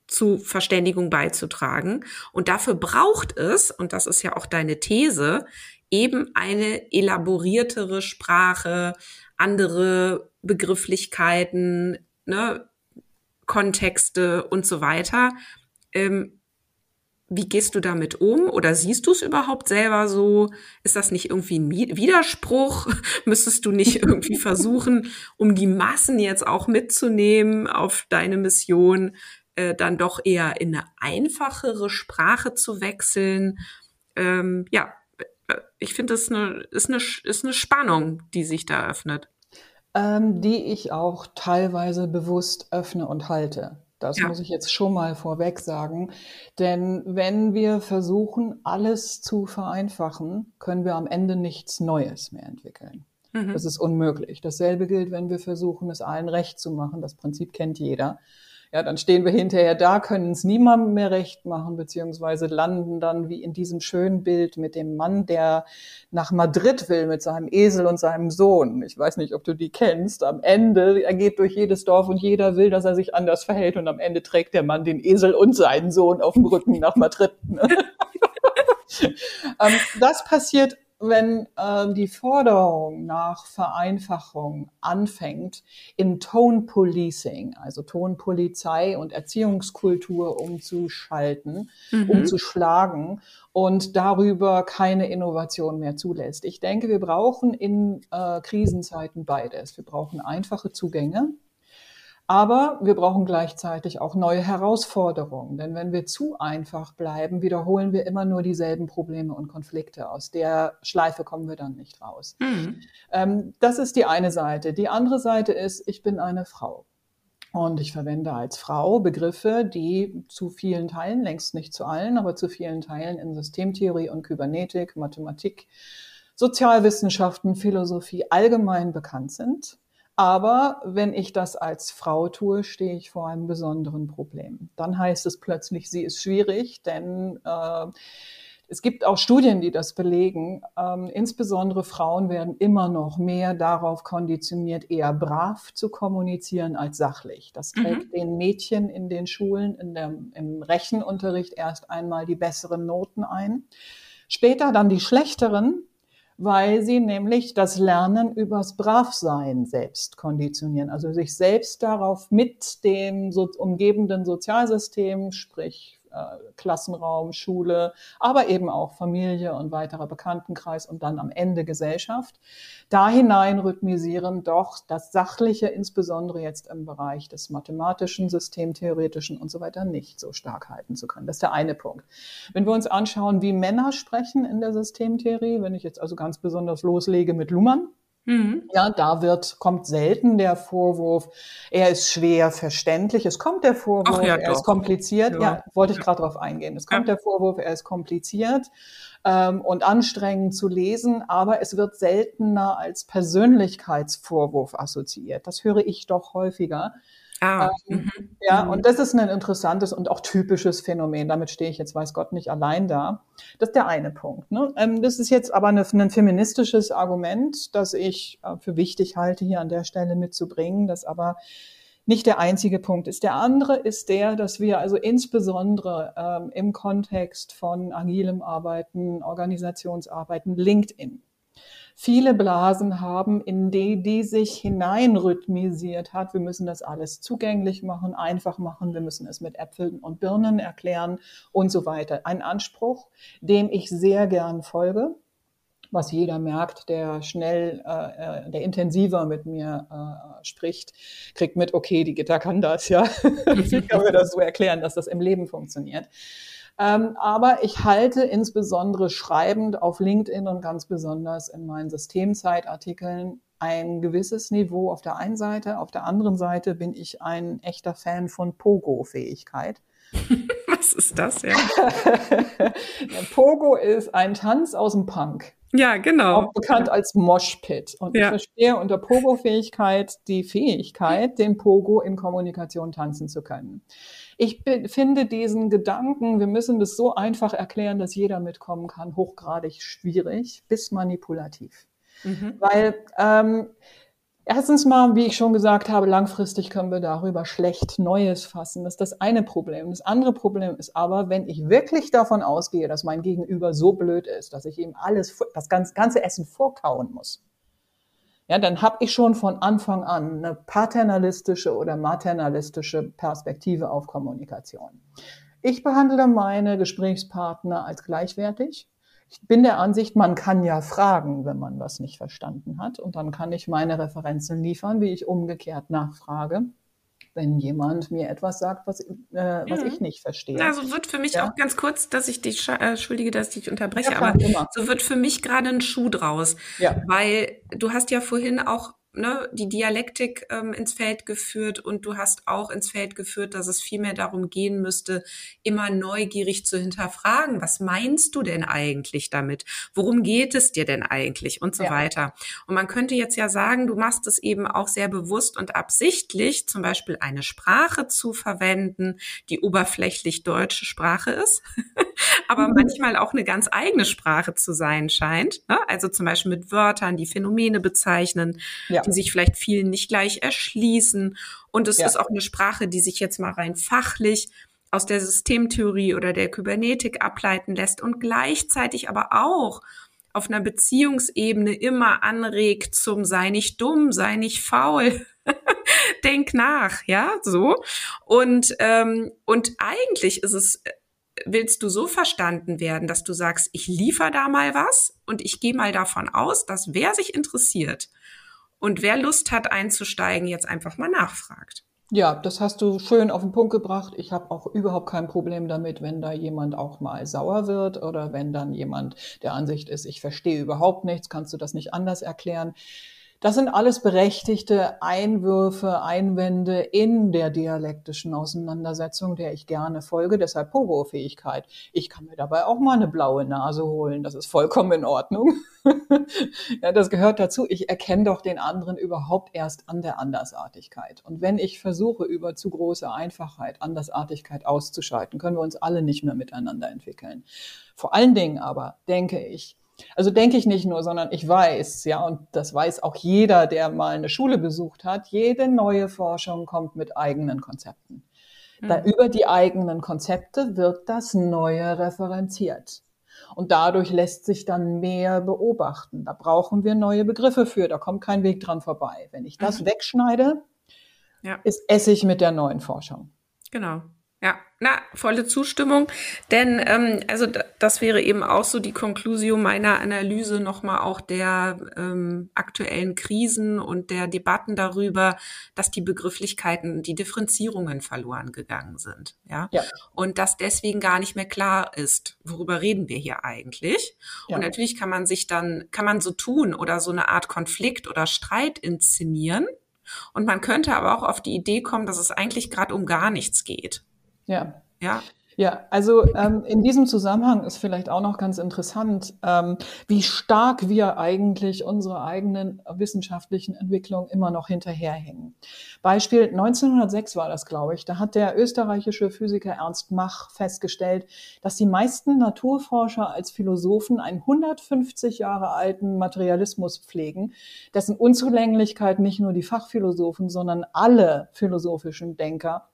zu Verständigung beizutragen. Und dafür braucht es, und das ist ja auch deine These, eben eine elaboriertere Sprache, andere Begrifflichkeiten, ne, Kontexte und so weiter. Ähm, wie gehst du damit um? Oder siehst du es überhaupt selber so? Ist das nicht irgendwie ein Widerspruch? Müsstest du nicht irgendwie versuchen, um die Massen jetzt auch mitzunehmen auf deine Mission, äh, dann doch eher in eine einfachere Sprache zu wechseln? Ähm, ja, ich finde, das ist eine, ist, eine, ist eine Spannung, die sich da öffnet. Ähm, die ich auch teilweise bewusst öffne und halte. Das Ja. muss ich jetzt schon mal vorweg sagen. Denn wenn wir versuchen, alles zu vereinfachen, können wir am Ende nichts Neues mehr entwickeln. Mhm. Das ist unmöglich. Dasselbe gilt, wenn wir versuchen, es allen recht zu machen. Das Prinzip kennt jeder. Ja, dann stehen wir hinterher da, können es niemandem mehr recht machen, beziehungsweise landen dann wie in diesem schönen Bild mit dem Mann, der nach Madrid will mit seinem Esel und seinem Sohn. Ich weiß nicht, ob du die kennst. Am Ende, er geht durch jedes Dorf und jeder will, dass er sich anders verhält und am Ende trägt der Mann den Esel und seinen Sohn auf dem Rücken nach Madrid. Ne? ähm, das passiert wenn äh, die Forderung nach Vereinfachung anfängt, in Tone Policing, also Tonpolizei und Erziehungskultur umzuschalten, mhm. umzuschlagen und darüber keine Innovation mehr zulässt. Ich denke, wir brauchen in äh, Krisenzeiten beides. Wir brauchen einfache Zugänge aber wir brauchen gleichzeitig auch neue Herausforderungen. Denn wenn wir zu einfach bleiben, wiederholen wir immer nur dieselben Probleme und Konflikte. Aus der Schleife kommen wir dann nicht raus. Mhm. Ähm, das ist die eine Seite. Die andere Seite ist, ich bin eine Frau. Und ich verwende als Frau Begriffe, die zu vielen Teilen, längst nicht zu allen, aber zu vielen Teilen in Systemtheorie und Kybernetik, Mathematik, Sozialwissenschaften, Philosophie allgemein bekannt sind. Aber wenn ich das als Frau tue, stehe ich vor einem besonderen Problem. Dann heißt es plötzlich, sie ist schwierig, denn äh, es gibt auch Studien, die das belegen. Ähm, insbesondere Frauen werden immer noch mehr darauf konditioniert, eher brav zu kommunizieren als sachlich. Das mhm. trägt mhm. den Mädchen in den Schulen in der, im Rechenunterricht erst einmal die besseren Noten ein. Später dann die schlechteren, weil sie nämlich das Lernen übers Bravsein selbst konditionieren, also sich selbst darauf mit dem so umgebenden Sozialsystem, sprich Klassenraum, Schule, aber eben auch Familie und weiterer Bekanntenkreis und dann am Ende Gesellschaft. Da hinein rhythmisieren doch das Sachliche, insbesondere jetzt im Bereich des mathematischen, systemtheoretischen und so weiter, nicht so stark halten zu können. Das ist der eine Punkt. Wenn wir uns anschauen, wie Männer sprechen in der Systemtheorie, wenn ich jetzt also ganz besonders loslege mit Luhmann, Mhm. Ja, da wird, kommt selten der Vorwurf, er ist schwer verständlich. Es kommt der Vorwurf, ja, er ist kompliziert. Ja, ja wollte ich gerade darauf eingehen. Es kommt der Vorwurf, er ist kompliziert ähm, und anstrengend zu lesen, aber es wird seltener als Persönlichkeitsvorwurf assoziiert. Das höre ich doch häufiger. Ah, ähm, mhm. Ja, mhm. und das ist ein interessantes und auch typisches Phänomen. Damit stehe ich jetzt, weiß Gott, nicht allein da. Das ist der eine Punkt. Ne? Ähm, das ist jetzt aber eine, ein feministisches Argument, das ich äh, für wichtig halte, hier an der Stelle mitzubringen, das aber nicht der einzige Punkt ist. Der andere ist der, dass wir also insbesondere ähm, im Kontext von agilem Arbeiten, Organisationsarbeiten, LinkedIn, viele Blasen haben, in die, die sich hineinrhythmisiert hat. Wir müssen das alles zugänglich machen, einfach machen. Wir müssen es mit Äpfeln und Birnen erklären und so weiter. Ein Anspruch, dem ich sehr gern folge was jeder merkt, der schnell, äh, äh der intensiver mit mir äh, spricht, kriegt mit, okay, die Gitter kann das, ja. Wie kann mir das so erklären, dass das im Leben funktioniert? Ähm, aber ich halte insbesondere schreibend auf LinkedIn und ganz besonders in meinen Systemzeitartikeln ein gewisses Niveau auf der einen Seite. Auf der anderen Seite bin ich ein echter Fan von Pogo-Fähigkeit. Was ist das, ja? Pogo ist ein Tanz aus dem Punk. Ja, genau. Auch bekannt als Moshpit. Und ja. ich verstehe unter Pogo-Fähigkeit die Fähigkeit, den Pogo in Kommunikation tanzen zu können. Ich finde diesen Gedanken, wir müssen das so einfach erklären, dass jeder mitkommen kann, hochgradig schwierig bis manipulativ. Mhm. Weil ähm, Erstens mal, wie ich schon gesagt habe, langfristig können wir darüber schlecht Neues fassen. Das ist das eine Problem. Das andere Problem ist aber, wenn ich wirklich davon ausgehe, dass mein Gegenüber so blöd ist, dass ich ihm alles, das ganze Essen vorkauen muss, ja, dann habe ich schon von Anfang an eine paternalistische oder maternalistische Perspektive auf Kommunikation. Ich behandle meine Gesprächspartner als gleichwertig. Ich bin der Ansicht, man kann ja fragen, wenn man was nicht verstanden hat. Und dann kann ich meine Referenzen liefern, wie ich umgekehrt nachfrage wenn jemand mir etwas sagt, was, äh, was mhm. ich nicht verstehe. Also wird für mich ja. auch ganz kurz, dass ich dich, äh, entschuldige, dass ich dich unterbreche, ja, aber immer. so wird für mich gerade ein Schuh draus. Ja. Weil du hast ja vorhin auch ne, die Dialektik ähm, ins Feld geführt und du hast auch ins Feld geführt, dass es vielmehr darum gehen müsste, immer neugierig zu hinterfragen, was meinst du denn eigentlich damit? Worum geht es dir denn eigentlich? Und so ja. weiter. Und man könnte jetzt ja sagen, du machst es eben auch sehr bewusst und absichtlich, zum Beispiel eine Sprache zu verwenden, die oberflächlich deutsche Sprache ist, aber mhm. manchmal auch eine ganz eigene Sprache zu sein scheint. Ne? Also zum Beispiel mit Wörtern, die Phänomene bezeichnen. Ja ja. die sich vielleicht vielen nicht gleich erschließen. Und es ja. ist auch eine Sprache, die sich jetzt mal rein fachlich aus der Systemtheorie oder der Kybernetik ableiten lässt und gleichzeitig aber auch auf einer Beziehungsebene immer anregt zum sei nicht dumm, sei nicht faul, denk nach, ja, so. Und, ähm, und eigentlich ist es, willst du so verstanden werden, dass du sagst, ich liefer da mal was und ich gehe mal davon aus, dass wer sich interessiert und wer Lust hat einzusteigen, jetzt einfach mal nachfragt. Ja, das hast du schön auf den Punkt gebracht. Ich habe auch überhaupt kein Problem damit, wenn da jemand auch mal sauer wird oder wenn dann jemand der Ansicht ist, ich verstehe überhaupt nichts, kannst du das nicht anders erklären. Das sind alles berechtigte Einwürfe, Einwände in der dialektischen Auseinandersetzung, der ich gerne folge. Deshalb Pogo-Fähigkeit. Ich kann mir dabei auch mal eine blaue Nase holen. Das ist vollkommen in Ordnung. ja, das gehört dazu. Ich erkenne doch den anderen überhaupt erst an der Andersartigkeit. Und wenn ich versuche, über zu große Einfachheit Andersartigkeit auszuschalten, können wir uns alle nicht mehr miteinander entwickeln. Vor allen Dingen aber denke ich, also denke ich nicht nur, sondern ich weiß, ja, und das weiß auch jeder, der mal eine Schule besucht hat, jede neue Forschung kommt mit eigenen Konzepten. Da mhm. über die eigenen Konzepte wird das Neue referenziert. Und dadurch lässt sich dann mehr beobachten. Da brauchen wir neue Begriffe für. Da kommt kein Weg dran vorbei. Wenn ich das mhm. wegschneide, ja. ist Essig mit der neuen Forschung. Genau. Ja, na, volle Zustimmung. Denn ähm, also das wäre eben auch so die Konklusion meiner Analyse nochmal auch der ähm, aktuellen Krisen und der Debatten darüber, dass die Begrifflichkeiten, die Differenzierungen verloren gegangen sind. Ja. ja. Und dass deswegen gar nicht mehr klar ist, worüber reden wir hier eigentlich. Ja. Und natürlich kann man sich dann, kann man so tun oder so eine Art Konflikt oder Streit inszenieren. Und man könnte aber auch auf die Idee kommen, dass es eigentlich gerade um gar nichts geht. Ja. Ja. Ja, also ähm, in diesem Zusammenhang ist vielleicht auch noch ganz interessant, ähm, wie stark wir eigentlich unsere eigenen wissenschaftlichen Entwicklungen immer noch hinterherhängen. Beispiel 1906 war das, glaube ich. Da hat der österreichische Physiker Ernst Mach festgestellt, dass die meisten Naturforscher als Philosophen einen 150 Jahre alten Materialismus pflegen, dessen Unzulänglichkeit nicht nur die Fachphilosophen, sondern alle philosophischen Denker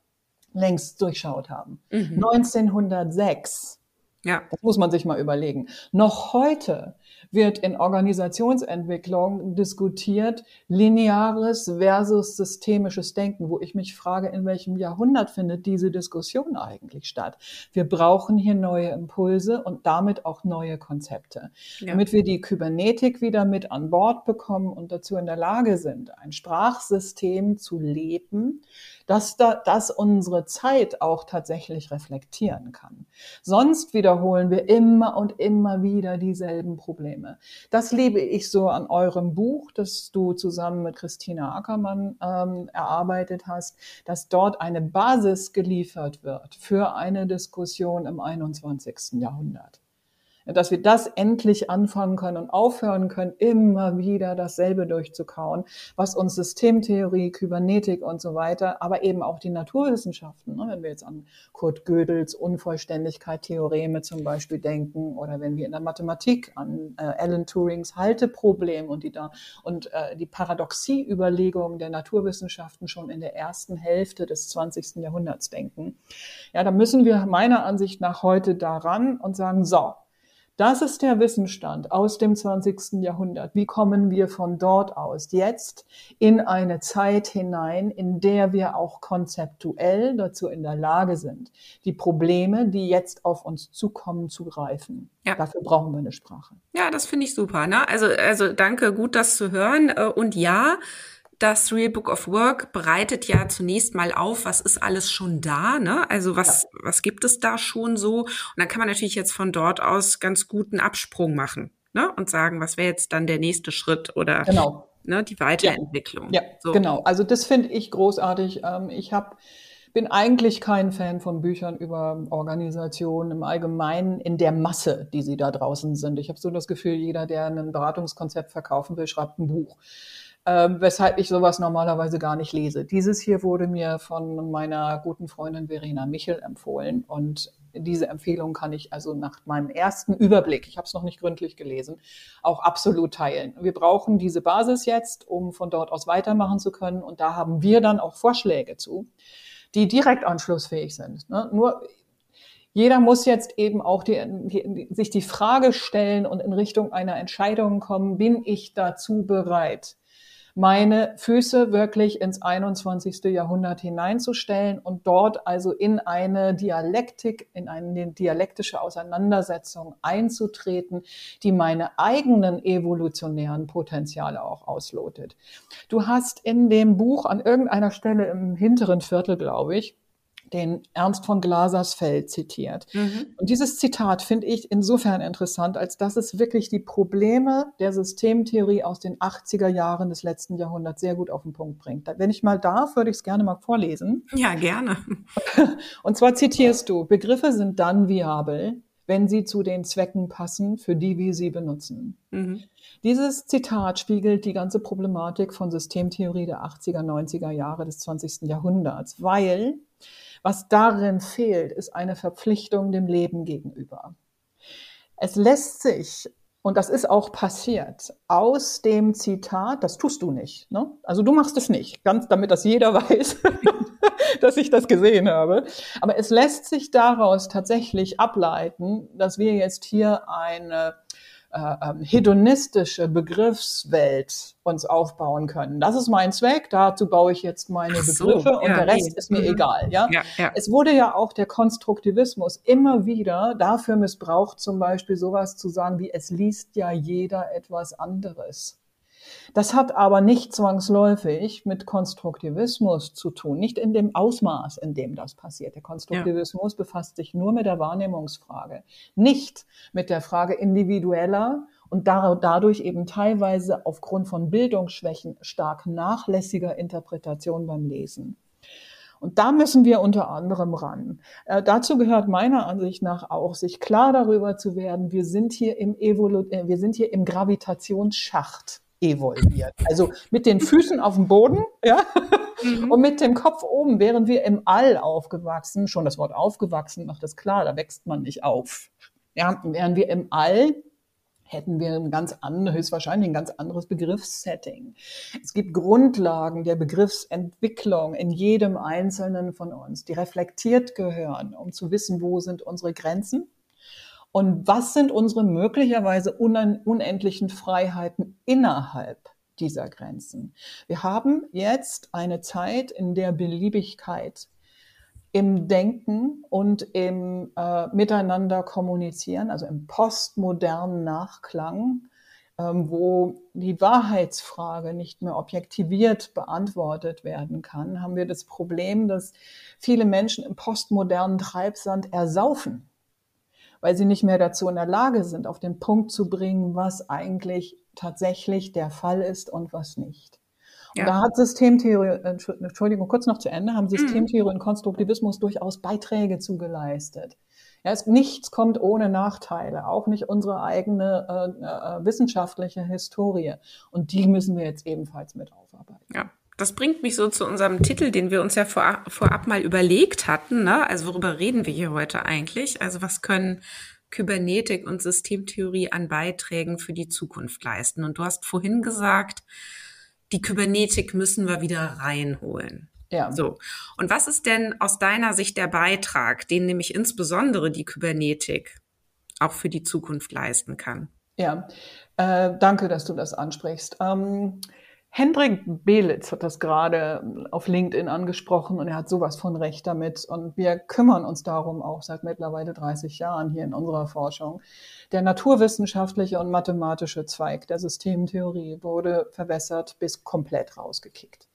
längst durchschaut haben. Mhm. 1906. Ja. Das muss man sich mal überlegen. Noch heute wird in Organisationsentwicklung diskutiert lineares versus systemisches Denken, wo ich mich frage, in welchem Jahrhundert findet diese Diskussion eigentlich statt? Wir brauchen hier neue Impulse und damit auch neue Konzepte, ja. damit wir die Kybernetik wieder mit an Bord bekommen und dazu in der Lage sind, ein Sprachsystem zu leben, dass da, dass unsere Zeit auch tatsächlich reflektieren kann. Sonst wiederholen wir immer und immer wieder dieselben Probleme. Das liebe ich so an eurem Buch, das du zusammen mit Christina Ackermann ähm, erarbeitet hast, dass dort eine Basis geliefert wird für eine Diskussion im 21. Jahrhundert dass wir das endlich anfangen können und aufhören können, immer wieder dasselbe durchzukauen, was uns Systemtheorie, Kybernetik und so weiter, aber eben auch die Naturwissenschaften, ne, wenn wir jetzt an Kurt Gödels Unvollständigkeit, Theoreme zum Beispiel denken, oder wenn wir in der Mathematik an äh, Alan Turings Halteproblem und die da und äh, die Paradoxieüberlegungen der Naturwissenschaften schon in der ersten Hälfte des 20. Jahrhunderts denken. Ja, da müssen wir meiner Ansicht nach heute daran und sagen, so, das ist der Wissensstand aus dem 20. Jahrhundert. Wie kommen wir von dort aus jetzt in eine Zeit hinein, in der wir auch konzeptuell dazu in der Lage sind, die Probleme, die jetzt auf uns zukommen, zu greifen? Ja. Dafür brauchen wir eine Sprache. Ja, das finde ich super. Ne? Also, also danke, gut das zu hören. Äh, und ja, das Real Book of Work bereitet ja zunächst mal auf, was ist alles schon da, ne? Also was, ja. was gibt es da schon so? Und dann kann man natürlich jetzt von dort aus ganz guten Absprung machen, ne? Und sagen, was wäre jetzt dann der nächste Schritt oder genau. ne, die Weiterentwicklung. Ja, ja so. genau. Also das finde ich großartig. Ähm, ich habe bin eigentlich kein Fan von Büchern über Organisationen im Allgemeinen in der Masse, die sie da draußen sind. Ich habe so das Gefühl, jeder, der ein Beratungskonzept verkaufen will, schreibt ein Buch ähm, weshalb ich sowas normalerweise gar nicht lese. Dieses hier wurde mir von meiner guten Freundin Verena Michel empfohlen und diese Empfehlung kann ich also nach meinem ersten Überblick, ich habe es noch nicht gründlich gelesen, auch absolut teilen. Wir brauchen diese Basis jetzt, um von dort aus weitermachen zu können und da haben wir dann auch Vorschläge zu die direkt anschlussfähig sind. Ne? Nur jeder muss jetzt eben auch die, die, sich die Frage stellen und in Richtung einer Entscheidung kommen, bin ich dazu bereit? Meine Füße wirklich ins 21. Jahrhundert hineinzustellen und dort also in eine Dialektik, in eine dialektische Auseinandersetzung einzutreten, die meine eigenen evolutionären Potenziale auch auslotet. Du hast in dem Buch an irgendeiner Stelle im hinteren Viertel, glaube ich, den Ernst von Glasersfeld zitiert. Mhm. Und dieses Zitat finde ich insofern interessant, als dass es wirklich die Probleme der Systemtheorie aus den 80er Jahren des letzten Jahrhunderts sehr gut auf den Punkt bringt. Wenn ich mal darf, würde ich es gerne mal vorlesen. Ja, gerne. Und zwar zitierst du, Begriffe sind dann viabel, wenn sie zu den Zwecken passen, für die wir sie benutzen. Mhm. Dieses Zitat spiegelt die ganze Problematik von Systemtheorie der 80er, 90er Jahre des 20. Jahrhunderts, weil was darin fehlt, ist eine Verpflichtung dem Leben gegenüber. Es lässt sich, und das ist auch passiert, aus dem Zitat, das tust du nicht. Ne? Also du machst es nicht, ganz damit das jeder weiß, dass ich das gesehen habe. Aber es lässt sich daraus tatsächlich ableiten, dass wir jetzt hier eine äh, ähm, hedonistische Begriffswelt uns aufbauen können. Das ist mein Zweck, dazu baue ich jetzt meine so, Begriffe und ja, der Rest nee. ist mir mhm. egal. Ja? Ja, ja? Es wurde ja auch der Konstruktivismus immer wieder dafür missbraucht, zum Beispiel sowas zu sagen wie, es liest ja jeder etwas anderes. Das hat aber nicht zwangsläufig mit Konstruktivismus zu tun, nicht in dem Ausmaß, in dem das passiert. Der Konstruktivismus ja. befasst sich nur mit der Wahrnehmungsfrage, nicht mit der Frage individueller und dadurch eben teilweise aufgrund von Bildungsschwächen stark nachlässiger Interpretation beim Lesen. Und da müssen wir unter anderem ran. Äh, dazu gehört meiner Ansicht nach auch, sich klar darüber zu werden, wir sind hier im, Evolu äh, wir sind hier im Gravitationsschacht evolviert. Also mit den Füßen auf dem Boden, ja, mhm. und mit dem Kopf oben wären wir im All aufgewachsen. Schon das Wort aufgewachsen macht das klar, da wächst man nicht auf. Ja, wären wir im All, hätten wir ein ganz anderes, höchstwahrscheinlich ein ganz anderes Begriffssetting. Es gibt Grundlagen der Begriffsentwicklung in jedem Einzelnen von uns, die reflektiert gehören, um zu wissen, wo sind unsere Grenzen und was sind unsere möglicherweise unendlichen Freiheiten innerhalb dieser Grenzen? Wir haben jetzt eine Zeit, in der Beliebigkeit im Denken und im äh, Miteinander kommunizieren, also im postmodernen Nachklang, ähm, wo die Wahrheitsfrage nicht mehr objektiviert beantwortet werden kann, haben wir das Problem, dass viele Menschen im postmodernen Treibsand ersaufen weil sie nicht mehr dazu in der Lage sind, auf den Punkt zu bringen, was eigentlich tatsächlich der Fall ist und was nicht. Und ja. da hat Systemtheorie, Entschuldigung, kurz noch zu Ende, haben mhm. Systemtheorie und Konstruktivismus durchaus Beiträge zugeleistet. Ja, es, nichts kommt ohne Nachteile, auch nicht unsere eigene äh, äh, wissenschaftliche Historie. Und die müssen wir jetzt ebenfalls mit aufarbeiten. Ja, das bringt mich so zu unserem Titel, den wir uns ja vor, vorab mal überlegt hatten. Ne? Also worüber reden wir hier heute eigentlich? Also was können Kybernetik und Systemtheorie an Beiträgen für die Zukunft leisten? Und du hast vorhin gesagt, die Kybernetik müssen wir wieder reinholen. Ja. So. Und was ist denn aus deiner Sicht der Beitrag, den nämlich insbesondere die Kybernetik auch für die Zukunft leisten kann? Ja, äh, danke, dass du das ansprichst. Ähm, Hendrik Belitz hat das gerade auf LinkedIn angesprochen und er hat sowas von Recht damit. Und wir kümmern uns darum auch seit mittlerweile 30 Jahren hier in unserer Forschung. Der naturwissenschaftliche und mathematische Zweig der Systemtheorie wurde verwässert bis komplett rausgekickt.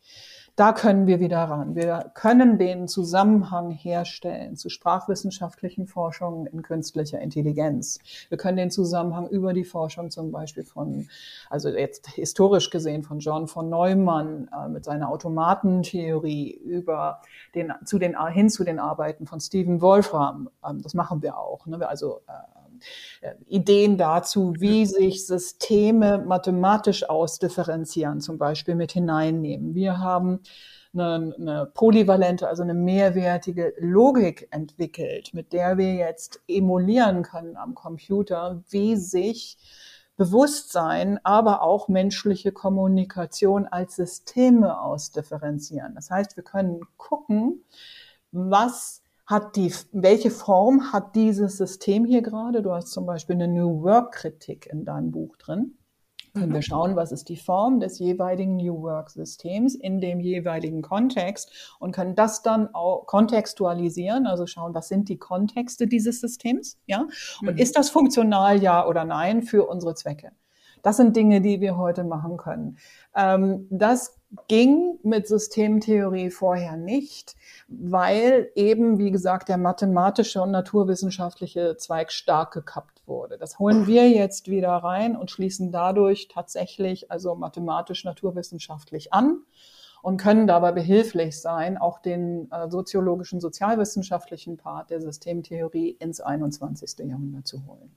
Da können wir wieder ran. Wir können den Zusammenhang herstellen zu sprachwissenschaftlichen Forschungen in künstlicher Intelligenz. Wir können den Zusammenhang über die Forschung zum Beispiel von, also jetzt historisch gesehen von John von Neumann äh, mit seiner Automatentheorie über den, zu den, hin zu den Arbeiten von Stephen Wolfram. Ähm, das machen wir auch. Ne? Also äh, Ideen dazu, wie sich Systeme mathematisch ausdifferenzieren, zum Beispiel mit hineinnehmen. Wir haben eine, eine polyvalente, also eine mehrwertige Logik entwickelt, mit der wir jetzt emulieren können am Computer, wie sich Bewusstsein, aber auch menschliche Kommunikation als Systeme ausdifferenzieren. Das heißt, wir können gucken, was hat die, welche Form hat dieses System hier gerade? Du hast zum Beispiel eine New Work Kritik in deinem Buch drin. Können wir mhm. schauen, was ist die Form des jeweiligen New Work Systems in dem jeweiligen Kontext und können das dann auch kontextualisieren, also schauen, was sind die Kontexte dieses Systems, ja? Und mhm. ist das funktional, ja oder nein, für unsere Zwecke? Das sind Dinge, die wir heute machen können. Ähm, das ging mit Systemtheorie vorher nicht, weil eben, wie gesagt, der mathematische und naturwissenschaftliche Zweig stark gekappt wurde. Das holen wir jetzt wieder rein und schließen dadurch tatsächlich also mathematisch-naturwissenschaftlich an und können dabei behilflich sein, auch den äh, soziologischen, sozialwissenschaftlichen Part der Systemtheorie ins 21. Jahrhundert zu holen.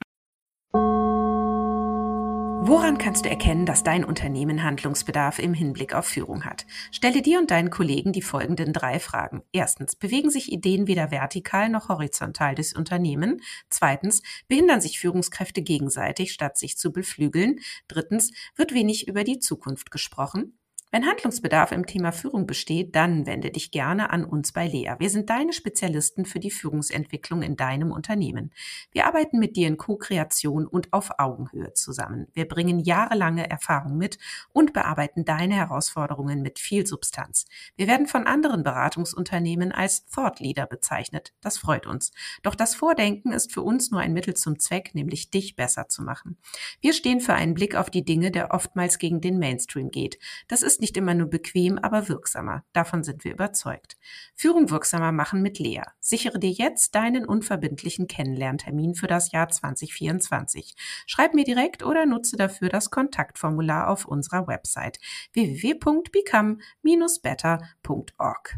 Woran kannst du erkennen, dass dein Unternehmen Handlungsbedarf im Hinblick auf Führung hat? Stelle dir und deinen Kollegen die folgenden drei Fragen. Erstens, bewegen sich Ideen weder vertikal noch horizontal des Unternehmen? Zweitens, behindern sich Führungskräfte gegenseitig, statt sich zu beflügeln? Drittens, wird wenig über die Zukunft gesprochen? Wenn Handlungsbedarf im Thema Führung besteht, dann wende dich gerne an uns bei Lea. Wir sind deine Spezialisten für die Führungsentwicklung in deinem Unternehmen. Wir arbeiten mit dir in Co-Kreation und auf Augenhöhe zusammen. Wir bringen jahrelange Erfahrung mit und bearbeiten deine Herausforderungen mit viel Substanz. Wir werden von anderen Beratungsunternehmen als Thought Leader bezeichnet. Das freut uns. Doch das Vordenken ist für uns nur ein Mittel zum Zweck, nämlich dich besser zu machen. Wir stehen für einen Blick auf die Dinge, der oftmals gegen den Mainstream geht. Das ist nicht immer nur bequem, aber wirksamer. Davon sind wir überzeugt. Führung wirksamer machen mit Lea. Sichere dir jetzt deinen unverbindlichen Kennenlerntermin für das Jahr 2024. Schreib mir direkt oder nutze dafür das Kontaktformular auf unserer Website www.become-better.org.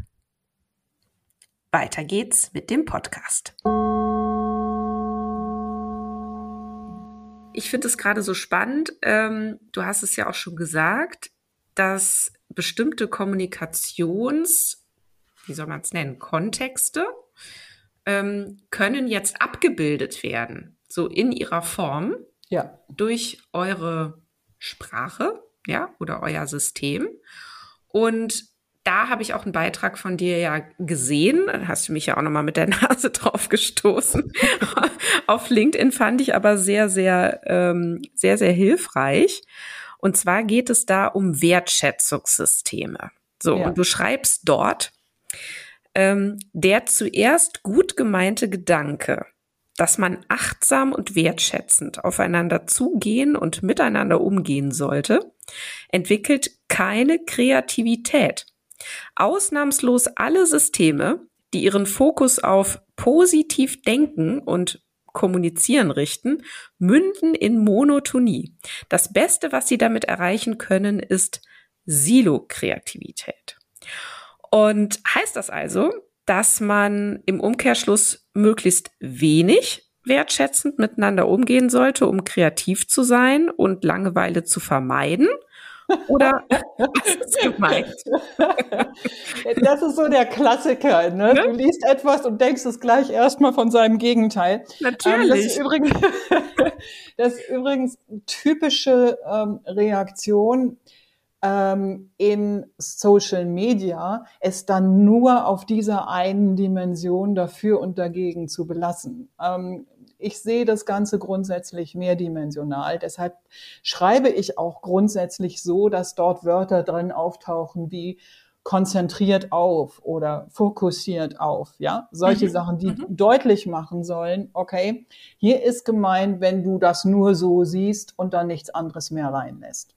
Weiter geht's mit dem Podcast. Ich finde es gerade so spannend. Ähm, du hast es ja auch schon gesagt dass bestimmte Kommunikations, wie soll man es nennen, Kontexte ähm, können jetzt abgebildet werden, so in ihrer Form, ja. durch eure Sprache, ja, oder euer System. Und da habe ich auch einen Beitrag von dir ja gesehen. Da hast du mich ja auch nochmal mit der Nase drauf gestoßen. Auf LinkedIn fand ich aber sehr, sehr, ähm, sehr, sehr hilfreich. Und zwar geht es da um Wertschätzungssysteme. So, ja. und du schreibst dort, ähm, der zuerst gut gemeinte Gedanke, dass man achtsam und wertschätzend aufeinander zugehen und miteinander umgehen sollte, entwickelt keine Kreativität. Ausnahmslos alle Systeme, die ihren Fokus auf positiv denken und Kommunizieren richten, münden in Monotonie. Das Beste, was sie damit erreichen können, ist Silo-Kreativität. Und heißt das also, dass man im Umkehrschluss möglichst wenig wertschätzend miteinander umgehen sollte, um kreativ zu sein und Langeweile zu vermeiden? Oder was ist gemeint? Das ist so der Klassiker. Ne? Ne? Du liest etwas und denkst es gleich erstmal von seinem Gegenteil. Natürlich. Ähm, das, ist übrigens, das ist übrigens typische ähm, Reaktion ähm, in Social Media, es dann nur auf dieser einen Dimension dafür und dagegen zu belassen. Ähm, ich sehe das Ganze grundsätzlich mehrdimensional. Deshalb schreibe ich auch grundsätzlich so, dass dort Wörter drin auftauchen wie konzentriert auf oder fokussiert auf, ja, solche mhm. Sachen, die mhm. deutlich machen sollen, okay, hier ist gemeint, wenn du das nur so siehst und dann nichts anderes mehr reinlässt.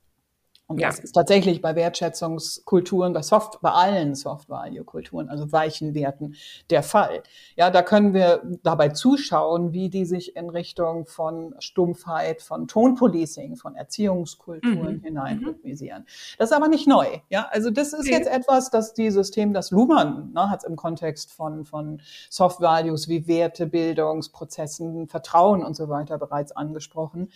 Und ja. das ist tatsächlich bei Wertschätzungskulturen, bei Soft, bei allen Soft-Value-Kulturen, also weichen Werten, der Fall. Ja, da können wir dabei zuschauen, wie die sich in Richtung von Stumpfheit, von Tonpolicing, von Erziehungskulturen mhm. hinein rhythmisieren. Das ist aber nicht neu. Ja, also das ist okay. jetzt etwas, dass die System, das Luhmann ne, hat es im Kontext von, von Soft Values wie Werte, Bildungsprozessen, Vertrauen und so weiter bereits angesprochen.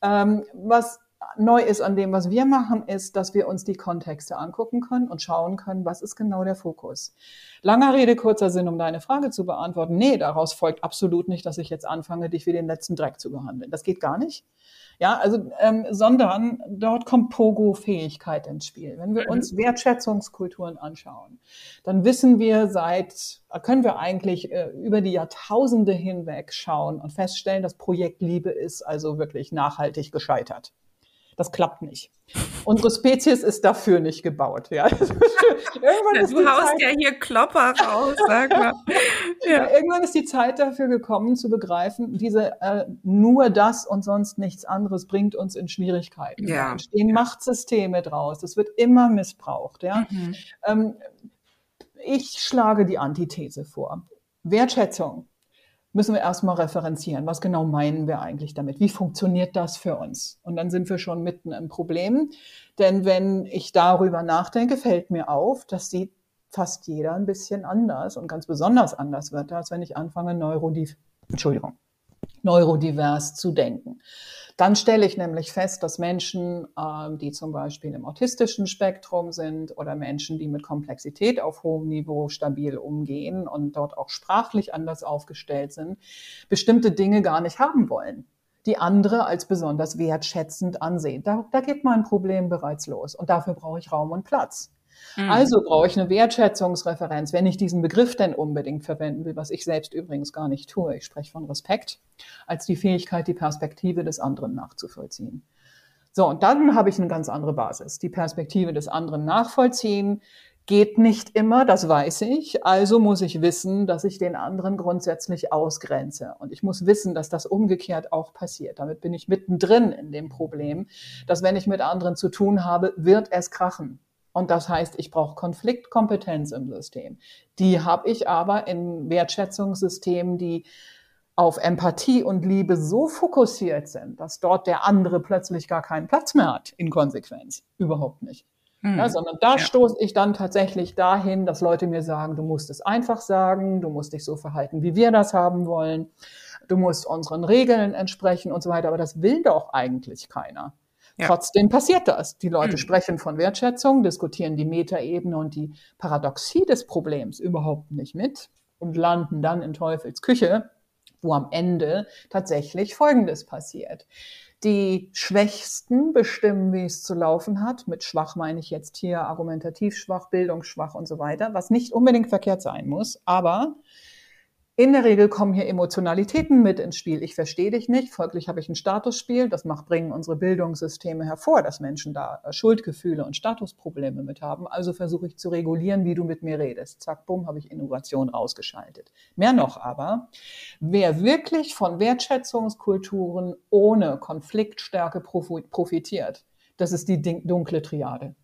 Ähm, was neu ist an dem, was wir machen, ist, dass wir uns die Kontexte angucken können und schauen können, was ist genau der Fokus. Langer Rede, kurzer Sinn, um deine Frage zu beantworten. Nee, daraus folgt absolut nicht, dass ich jetzt anfange, dich wie den letzten Dreck zu behandeln. Das geht gar nicht. Ja, also, ähm, sondern dort kommt Pogo-Fähigkeit ins Spiel. Wenn wir uns Wertschätzungskulturen anschauen, dann wissen wir seit, können wir eigentlich äh, über die Jahrtausende hinweg schauen und feststellen, dass Projekt Liebe ist also wirklich nachhaltig gescheitert. Das klappt nicht. Unsere Spezies ist dafür nicht gebaut. Ja. irgendwann ist du haust Zeit, ja hier Klopper raus, sag mal. Ja. Irgendwann ist die Zeit dafür gekommen, zu begreifen, diese äh, nur das und sonst nichts anderes bringt uns in Schwierigkeiten. Ja. Da entstehen Machtsysteme draus. Das wird immer missbraucht. Ja. Mhm. Ähm, ich schlage die Antithese vor. Wertschätzung müssen wir erstmal referenzieren. Was genau meinen wir eigentlich damit? Wie funktioniert das für uns? Und dann sind wir schon mitten im Problem. Denn wenn ich darüber nachdenke, fällt mir auf, dass sieht fast jeder ein bisschen anders und ganz besonders anders wird, als wenn ich anfange, Neurodiv Entschuldigung, neurodivers zu denken. Dann stelle ich nämlich fest, dass Menschen, ähm, die zum Beispiel im autistischen Spektrum sind oder Menschen, die mit Komplexität auf hohem Niveau stabil umgehen und dort auch sprachlich anders aufgestellt sind, bestimmte Dinge gar nicht haben wollen die andere als besonders wertschätzend ansehen. Da, da geht mein Problem bereits los und dafür brauche ich Raum und Platz. Mhm. Also brauche ich eine Wertschätzungsreferenz, wenn ich diesen Begriff denn unbedingt verwenden will, was ich selbst übrigens gar nicht tue. Ich spreche von Respekt als die Fähigkeit, die Perspektive des anderen nachzuvollziehen. So, und dann habe ich eine ganz andere Basis. Die Perspektive des anderen nachvollziehen geht nicht immer, das weiß ich. Also muss ich wissen, dass ich den anderen grundsätzlich ausgrenze. Und ich muss wissen, dass das umgekehrt auch passiert. Damit bin ich mittendrin in dem Problem, dass wenn ich mit anderen zu tun habe, wird es krachen. Und das heißt, ich brauche Konfliktkompetenz im System. Die habe ich aber in Wertschätzungssystemen, die auf Empathie und Liebe so fokussiert sind, dass dort der andere plötzlich gar keinen Platz mehr hat, in Konsequenz. Überhaupt nicht. Hm. Ja, sondern da ja. stoße ich dann tatsächlich dahin, dass Leute mir sagen, du musst es einfach sagen, du musst dich so verhalten, wie wir das haben wollen, du musst unseren Regeln entsprechen und so weiter. Aber das will doch eigentlich keiner. Ja. Trotzdem passiert das. Die Leute mhm. sprechen von Wertschätzung, diskutieren die Metaebene und die Paradoxie des Problems überhaupt nicht mit und landen dann in Teufels Küche, wo am Ende tatsächlich Folgendes passiert. Die Schwächsten bestimmen, wie es zu laufen hat. Mit schwach meine ich jetzt hier argumentativ schwach, bildungsschwach und so weiter, was nicht unbedingt verkehrt sein muss, aber in der Regel kommen hier Emotionalitäten mit ins Spiel. Ich verstehe dich nicht, folglich habe ich ein Statusspiel. Das macht, bringen unsere Bildungssysteme hervor, dass Menschen da äh, Schuldgefühle und Statusprobleme mit haben. Also versuche ich zu regulieren, wie du mit mir redest. Zack, bumm, habe ich Innovation rausgeschaltet. Mehr noch aber, wer wirklich von Wertschätzungskulturen ohne Konfliktstärke profitiert, das ist die dunkle Triade.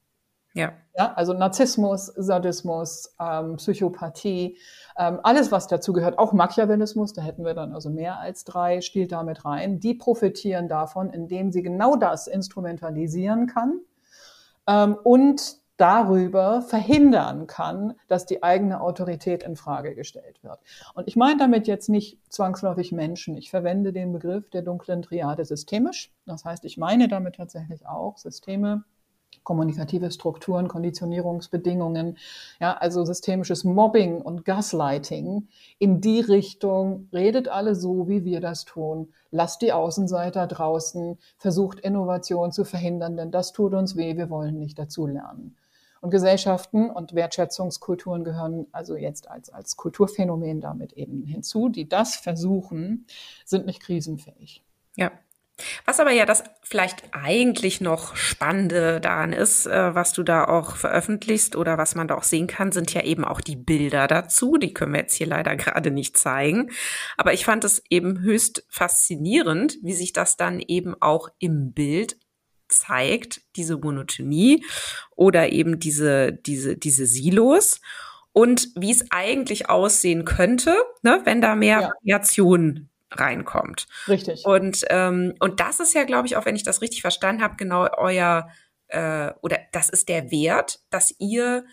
Ja. ja also Narzissmus, Sadismus, ähm, Psychopathie, ähm, alles, was dazu gehört, auch Machiavellismus, da hätten wir dann also mehr als drei, spielt damit rein. Die profitieren davon, indem sie genau das instrumentalisieren kann ähm, und darüber verhindern kann, dass die eigene Autorität in Frage gestellt wird. Und ich meine damit jetzt nicht zwangsläufig Menschen. Ich verwende den Begriff der dunklen Triade systemisch. Das heißt, ich meine damit tatsächlich auch Systeme, kommunikative Strukturen, Konditionierungsbedingungen, ja, also systemisches Mobbing und Gaslighting. In die Richtung, redet alle so, wie wir das tun, lasst die Außenseiter draußen, versucht Innovation zu verhindern, denn das tut uns weh, wir wollen nicht dazulernen. Und Gesellschaften und Wertschätzungskulturen gehören also jetzt als, als Kulturphänomen damit eben hinzu, die das versuchen, sind nicht krisenfähig. Ja, was aber ja das vielleicht eigentlich noch Spannende daran ist, äh, was du da auch veröffentlichst oder was man da auch sehen kann, sind ja eben auch die Bilder dazu. Die können wir jetzt hier leider gerade nicht zeigen. Aber ich fand es eben höchst faszinierend, wie sich das dann eben auch im Bild zeigt, diese Monotonie oder eben diese, diese, diese Silos und wie es eigentlich aussehen könnte, ne, wenn da mehr ja. Variationen reinkommt. Richtig. Und, ähm, und das ist ja, glaube ich, auch wenn ich das richtig verstanden habe, genau euer, äh, oder das ist der Wert, dass ihr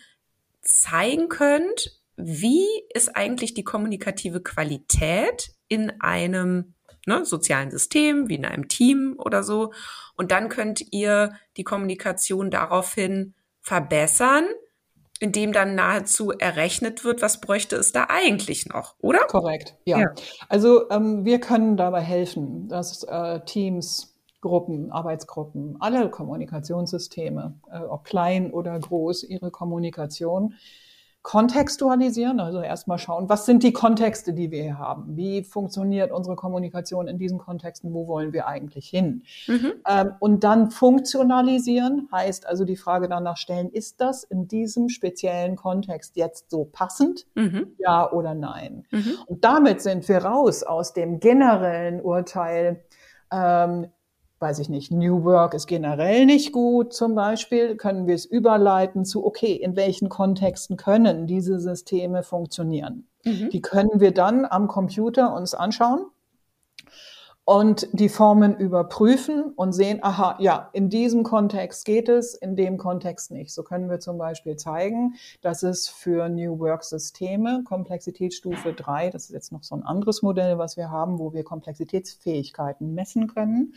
zeigen könnt, wie ist eigentlich die kommunikative Qualität in einem ne, sozialen System, wie in einem Team oder so. Und dann könnt ihr die Kommunikation daraufhin verbessern, indem dann nahezu errechnet wird, was bräuchte es da eigentlich noch, oder? Korrekt, ja. ja. Also ähm, wir können dabei helfen, dass äh, Teams, Gruppen, Arbeitsgruppen, alle Kommunikationssysteme, äh, ob klein oder groß, ihre Kommunikation kontextualisieren, also erstmal schauen, was sind die Kontexte, die wir hier haben? Wie funktioniert unsere Kommunikation in diesen Kontexten? Wo wollen wir eigentlich hin? Mhm. Ähm, und dann funktionalisieren heißt also die Frage danach stellen, ist das in diesem speziellen Kontext jetzt so passend? Mhm. Ja oder nein? Mhm. Und damit sind wir raus aus dem generellen Urteil, ähm, weiß ich nicht, New Work ist generell nicht gut zum Beispiel, können wir es überleiten zu, okay, in welchen Kontexten können diese Systeme funktionieren? Mhm. Die können wir dann am Computer uns anschauen und die Formen überprüfen und sehen, aha, ja, in diesem Kontext geht es, in dem Kontext nicht. So können wir zum Beispiel zeigen, dass es für New Work Systeme Komplexitätsstufe 3, das ist jetzt noch so ein anderes Modell, was wir haben, wo wir Komplexitätsfähigkeiten messen können,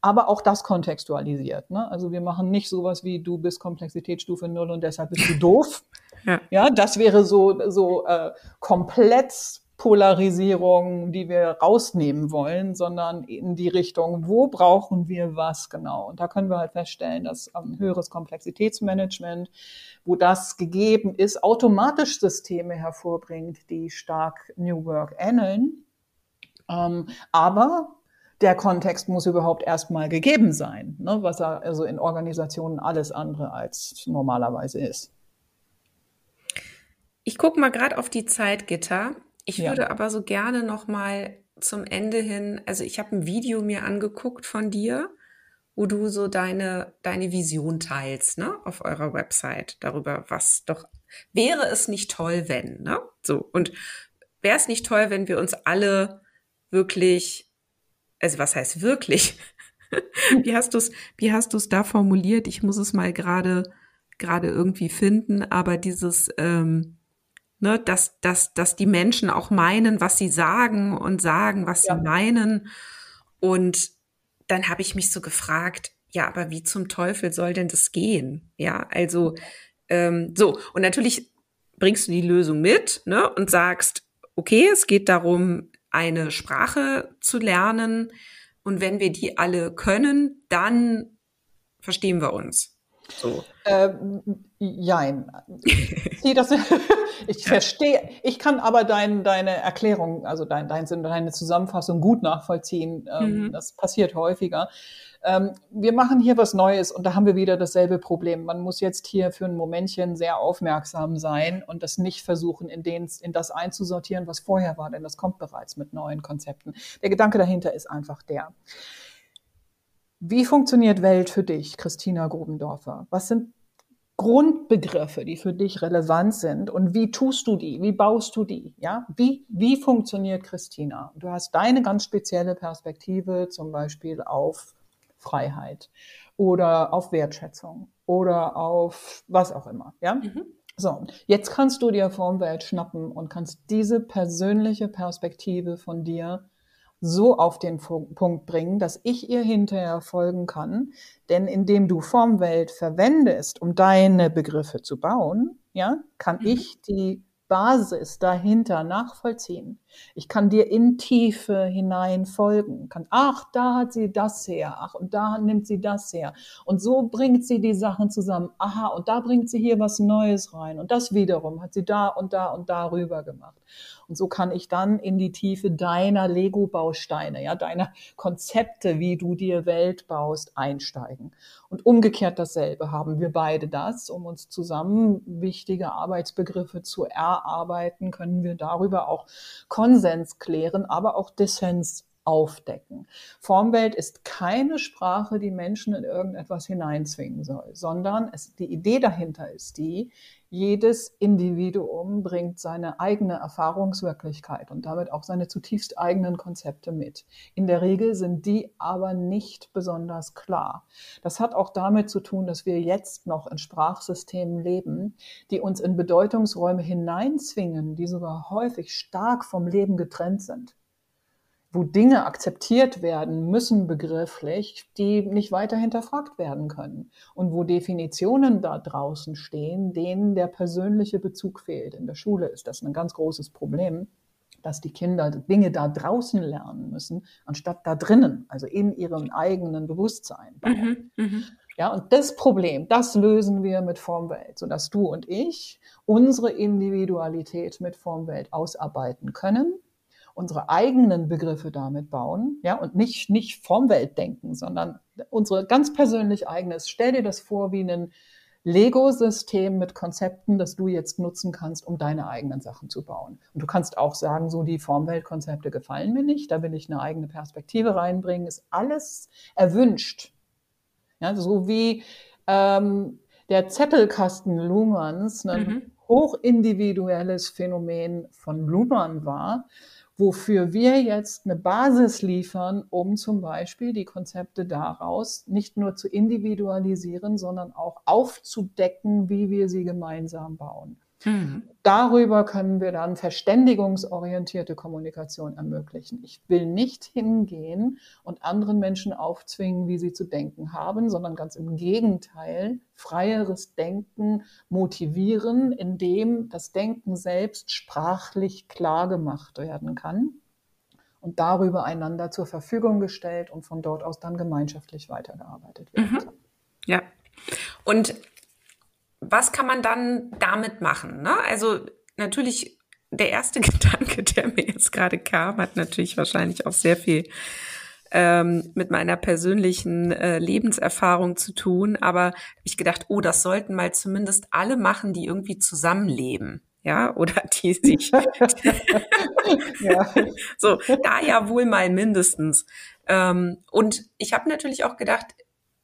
aber auch das kontextualisiert. Ne? Also wir machen nicht sowas wie du bist Komplexitätsstufe 0 und deshalb bist du doof. Ja, ja das wäre so, so äh, komplett Polarisierung, die wir rausnehmen wollen, sondern in die Richtung, wo brauchen wir was genau? Und da können wir halt feststellen, dass ein höheres Komplexitätsmanagement, wo das gegeben ist, automatisch Systeme hervorbringt, die stark New Work ähneln. Ähm, aber der Kontext muss überhaupt erstmal gegeben sein, ne, was er also in Organisationen alles andere als normalerweise ist. Ich gucke mal gerade auf die Zeitgitter. Ich ja. würde aber so gerne noch mal zum Ende hin, also ich habe ein Video mir angeguckt von dir, wo du so deine deine Vision teilst, ne, auf eurer Website darüber, was doch wäre es nicht toll, wenn, ne? So und wäre es nicht toll, wenn wir uns alle wirklich also was heißt wirklich? wie hast du es, wie hast du es da formuliert? Ich muss es mal gerade gerade irgendwie finden, aber dieses, ähm, ne, dass, dass, dass die Menschen auch meinen, was sie sagen und sagen, was ja. sie meinen. Und dann habe ich mich so gefragt, ja, aber wie zum Teufel soll denn das gehen? Ja, also ähm, so, und natürlich bringst du die Lösung mit, ne, und sagst, okay, es geht darum, eine Sprache zu lernen. Und wenn wir die alle können, dann verstehen wir uns. So. Ähm, jein. Sie, das, ich verstehe, ich kann aber dein, deine Erklärung, also dein, dein, deine Zusammenfassung gut nachvollziehen. Ähm, mhm. Das passiert häufiger. Ähm, wir machen hier was Neues und da haben wir wieder dasselbe Problem. Man muss jetzt hier für ein Momentchen sehr aufmerksam sein und das nicht versuchen, in, den, in das einzusortieren, was vorher war, denn das kommt bereits mit neuen Konzepten. Der Gedanke dahinter ist einfach der. Wie funktioniert Welt für dich, Christina Grubendorfer? Was sind Grundbegriffe, die für dich relevant sind und wie tust du die? Wie baust du die? Ja, wie, wie funktioniert Christina? Du hast deine ganz spezielle Perspektive zum Beispiel auf Freiheit oder auf Wertschätzung oder auf was auch immer. Ja? Mhm. So, jetzt kannst du dir Formwelt schnappen und kannst diese persönliche Perspektive von dir so auf den Punkt bringen, dass ich ihr hinterher folgen kann. Denn indem du Formwelt verwendest, um deine Begriffe zu bauen, ja, kann mhm. ich die Basis dahinter nachvollziehen. Ich kann dir in Tiefe hinein folgen. Kann, ach, da hat sie das her. Ach, und da nimmt sie das her. Und so bringt sie die Sachen zusammen. Aha, und da bringt sie hier was Neues rein. Und das wiederum hat sie da und da und da rüber gemacht. Und so kann ich dann in die Tiefe deiner Lego-Bausteine, ja, deiner Konzepte, wie du dir Welt baust, einsteigen. Und umgekehrt dasselbe haben wir beide das, um uns zusammen wichtige Arbeitsbegriffe zu erarbeiten, können wir darüber auch Konsens klären, aber auch Dissens aufdecken. Formwelt ist keine Sprache, die Menschen in irgendetwas hineinzwingen soll, sondern es, die Idee dahinter ist die, jedes Individuum bringt seine eigene Erfahrungswirklichkeit und damit auch seine zutiefst eigenen Konzepte mit. In der Regel sind die aber nicht besonders klar. Das hat auch damit zu tun, dass wir jetzt noch in Sprachsystemen leben, die uns in Bedeutungsräume hineinzwingen, die sogar häufig stark vom Leben getrennt sind. Wo Dinge akzeptiert werden müssen begrifflich, die nicht weiter hinterfragt werden können und wo Definitionen da draußen stehen, denen der persönliche Bezug fehlt. In der Schule ist das ein ganz großes Problem, dass die Kinder Dinge da draußen lernen müssen, anstatt da drinnen, also in ihrem eigenen Bewusstsein. Mhm, mh. Ja, und das Problem, das lösen wir mit Formwelt, sodass du und ich unsere Individualität mit Formwelt ausarbeiten können unsere eigenen Begriffe damit bauen, ja, und nicht, nicht Formwelt denken, sondern unsere ganz persönlich eigenes. Stell dir das vor wie ein Lego-System mit Konzepten, das du jetzt nutzen kannst, um deine eigenen Sachen zu bauen. Und du kannst auch sagen, so die Formweltkonzepte gefallen mir nicht, da will ich eine eigene Perspektive reinbringen, ist alles erwünscht. Ja, so wie ähm, der Zettelkasten Luhmanns ein mhm. hochindividuelles Phänomen von Luhmann war, wofür wir jetzt eine Basis liefern, um zum Beispiel die Konzepte daraus nicht nur zu individualisieren, sondern auch aufzudecken, wie wir sie gemeinsam bauen. Mhm. Darüber können wir dann verständigungsorientierte Kommunikation ermöglichen. Ich will nicht hingehen und anderen Menschen aufzwingen, wie sie zu denken haben, sondern ganz im Gegenteil, freieres Denken motivieren, indem das Denken selbst sprachlich klar gemacht werden kann und darüber einander zur Verfügung gestellt und von dort aus dann gemeinschaftlich weitergearbeitet werden mhm. Ja. Und was kann man dann damit machen? Ne? Also natürlich, der erste Gedanke, der mir jetzt gerade kam, hat natürlich wahrscheinlich auch sehr viel ähm, mit meiner persönlichen äh, Lebenserfahrung zu tun. Aber ich gedacht, oh, das sollten mal zumindest alle machen, die irgendwie zusammenleben. Ja, oder die sich ja. so, da ja wohl mal mindestens. Ähm, und ich habe natürlich auch gedacht,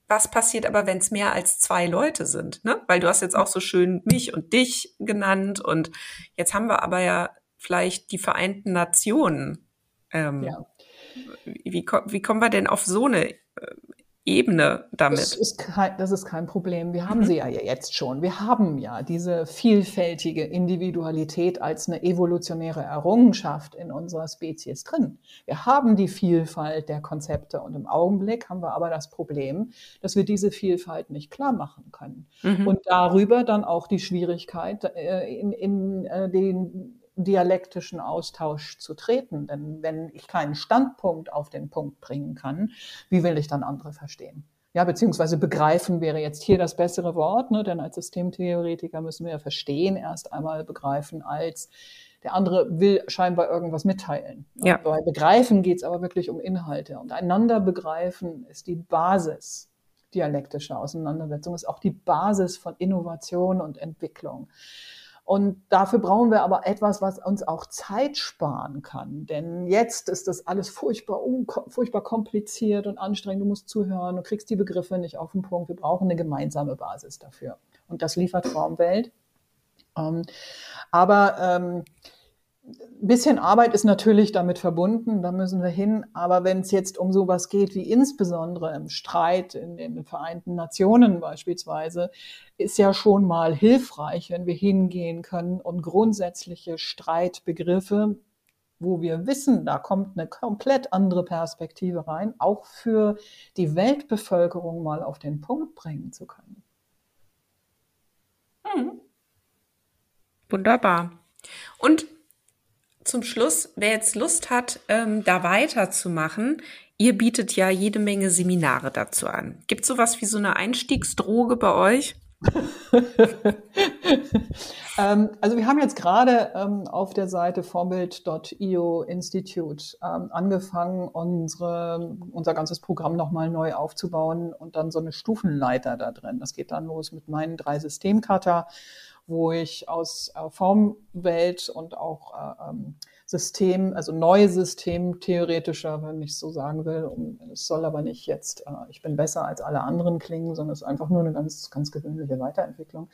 was passiert aber, wenn es mehr als zwei Leute sind? Ne? Weil du hast jetzt auch so schön mich und dich genannt und jetzt haben wir aber ja vielleicht die Vereinten Nationen. Ähm, ja. wie, wie kommen wir denn auf so eine äh, Ebene damit. Das ist kein, das ist kein Problem. Wir haben mhm. sie ja jetzt schon. Wir haben ja diese vielfältige Individualität als eine evolutionäre Errungenschaft in unserer Spezies drin. Wir haben die Vielfalt der Konzepte und im Augenblick haben wir aber das Problem, dass wir diese Vielfalt nicht klar machen können. Mhm. Und darüber dann auch die Schwierigkeit, äh, in, in äh, den dialektischen Austausch zu treten. Denn wenn ich keinen Standpunkt auf den Punkt bringen kann, wie will ich dann andere verstehen? Ja, beziehungsweise begreifen wäre jetzt hier das bessere Wort, ne? denn als Systemtheoretiker müssen wir ja verstehen, erst einmal begreifen als der andere will scheinbar irgendwas mitteilen. Ja. Bei Begreifen geht es aber wirklich um Inhalte. Und einander begreifen ist die Basis dialektischer Auseinandersetzung, ist auch die Basis von Innovation und Entwicklung. Und dafür brauchen wir aber etwas, was uns auch Zeit sparen kann. Denn jetzt ist das alles furchtbar, furchtbar kompliziert und anstrengend. Du musst zuhören, du kriegst die Begriffe nicht auf den Punkt. Wir brauchen eine gemeinsame Basis dafür. Und das liefert Traumwelt. Ähm, aber ähm, ein bisschen Arbeit ist natürlich damit verbunden, da müssen wir hin. Aber wenn es jetzt um sowas geht, wie insbesondere im Streit in den Vereinten Nationen beispielsweise, ist ja schon mal hilfreich, wenn wir hingehen können und grundsätzliche Streitbegriffe, wo wir wissen, da kommt eine komplett andere Perspektive rein, auch für die Weltbevölkerung mal auf den Punkt bringen zu können. Hm. Wunderbar. Und zum Schluss, wer jetzt Lust hat, ähm, da weiterzumachen, ihr bietet ja jede Menge Seminare dazu an. Gibt es sowas wie so eine Einstiegsdroge bei euch? ähm, also wir haben jetzt gerade ähm, auf der Seite vorbild.io Institute ähm, angefangen, unsere, unser ganzes Programm nochmal neu aufzubauen und dann so eine Stufenleiter da drin. Das geht dann los mit meinen drei Systemkata wo ich aus äh, Formwelt und auch äh, ähm, System, also neue System theoretischer, wenn ich so sagen will. Es soll aber nicht jetzt, äh, ich bin besser als alle anderen klingen, sondern es ist einfach nur eine ganz, ganz gewöhnliche Weiterentwicklung.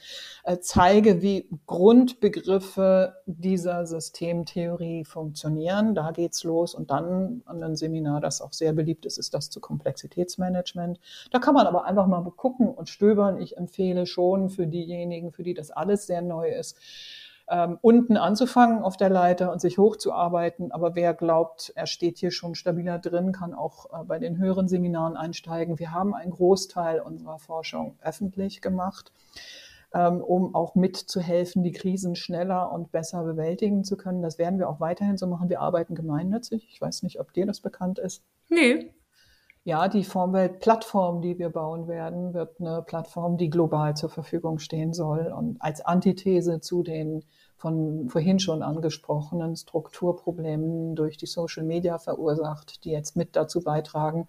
Äh, zeige, wie Grundbegriffe dieser Systemtheorie funktionieren. Da geht's los und dann an einem Seminar, das auch sehr beliebt ist, ist das zu Komplexitätsmanagement. Da kann man aber einfach mal gucken und stöbern. Ich empfehle schon für diejenigen, für die das alles sehr neu ist, ähm, unten anzufangen auf der Leiter und sich hochzuarbeiten. Aber wer glaubt, er steht hier schon stabiler drin, kann auch äh, bei den höheren Seminaren einsteigen. Wir haben einen Großteil unserer Forschung öffentlich gemacht, ähm, um auch mitzuhelfen, die Krisen schneller und besser bewältigen zu können. Das werden wir auch weiterhin so machen. Wir arbeiten gemeinnützig. Ich weiß nicht, ob dir das bekannt ist. Nee. Ja, die Formwelt-Plattform, die wir bauen werden, wird eine Plattform, die global zur Verfügung stehen soll und als Antithese zu den von vorhin schon angesprochenen Strukturproblemen durch die Social Media verursacht, die jetzt mit dazu beitragen,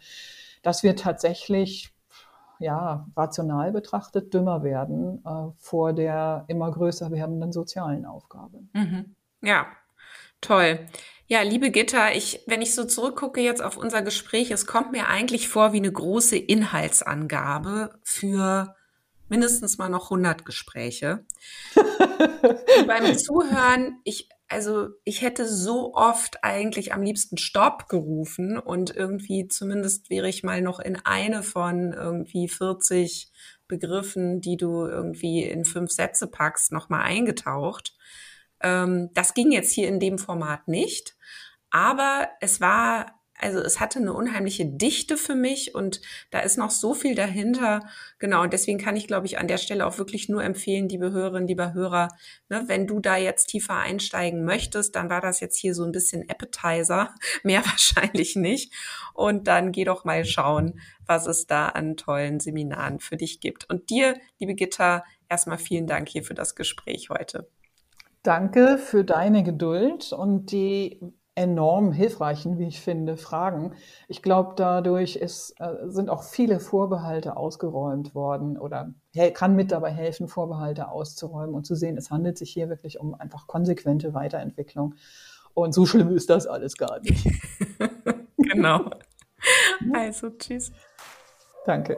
dass wir tatsächlich ja, rational betrachtet dümmer werden äh, vor der immer größer werdenden sozialen Aufgabe. Mhm. Ja, toll. Ja, liebe Gitta, ich, wenn ich so zurückgucke jetzt auf unser Gespräch, es kommt mir eigentlich vor wie eine große Inhaltsangabe für mindestens mal noch 100 Gespräche. beim Zuhören, ich, also ich hätte so oft eigentlich am liebsten Stopp gerufen und irgendwie zumindest wäre ich mal noch in eine von irgendwie 40 Begriffen, die du irgendwie in fünf Sätze packst, nochmal eingetaucht. Ähm, das ging jetzt hier in dem Format nicht, aber es war also es hatte eine unheimliche Dichte für mich und da ist noch so viel dahinter. Genau, und deswegen kann ich, glaube ich, an der Stelle auch wirklich nur empfehlen, liebe Hörerinnen, lieber Hörer, ne, wenn du da jetzt tiefer einsteigen möchtest, dann war das jetzt hier so ein bisschen Appetizer, mehr wahrscheinlich nicht. Und dann geh doch mal schauen, was es da an tollen Seminaren für dich gibt. Und dir, liebe Gitter, erstmal vielen Dank hier für das Gespräch heute. Danke für deine Geduld und die enorm hilfreichen, wie ich finde, Fragen. Ich glaube, dadurch ist, äh, sind auch viele Vorbehalte ausgeräumt worden oder kann mit dabei helfen, Vorbehalte auszuräumen und zu sehen, es handelt sich hier wirklich um einfach konsequente Weiterentwicklung. Und so schlimm ist das alles gar nicht. genau. Also, tschüss. Danke.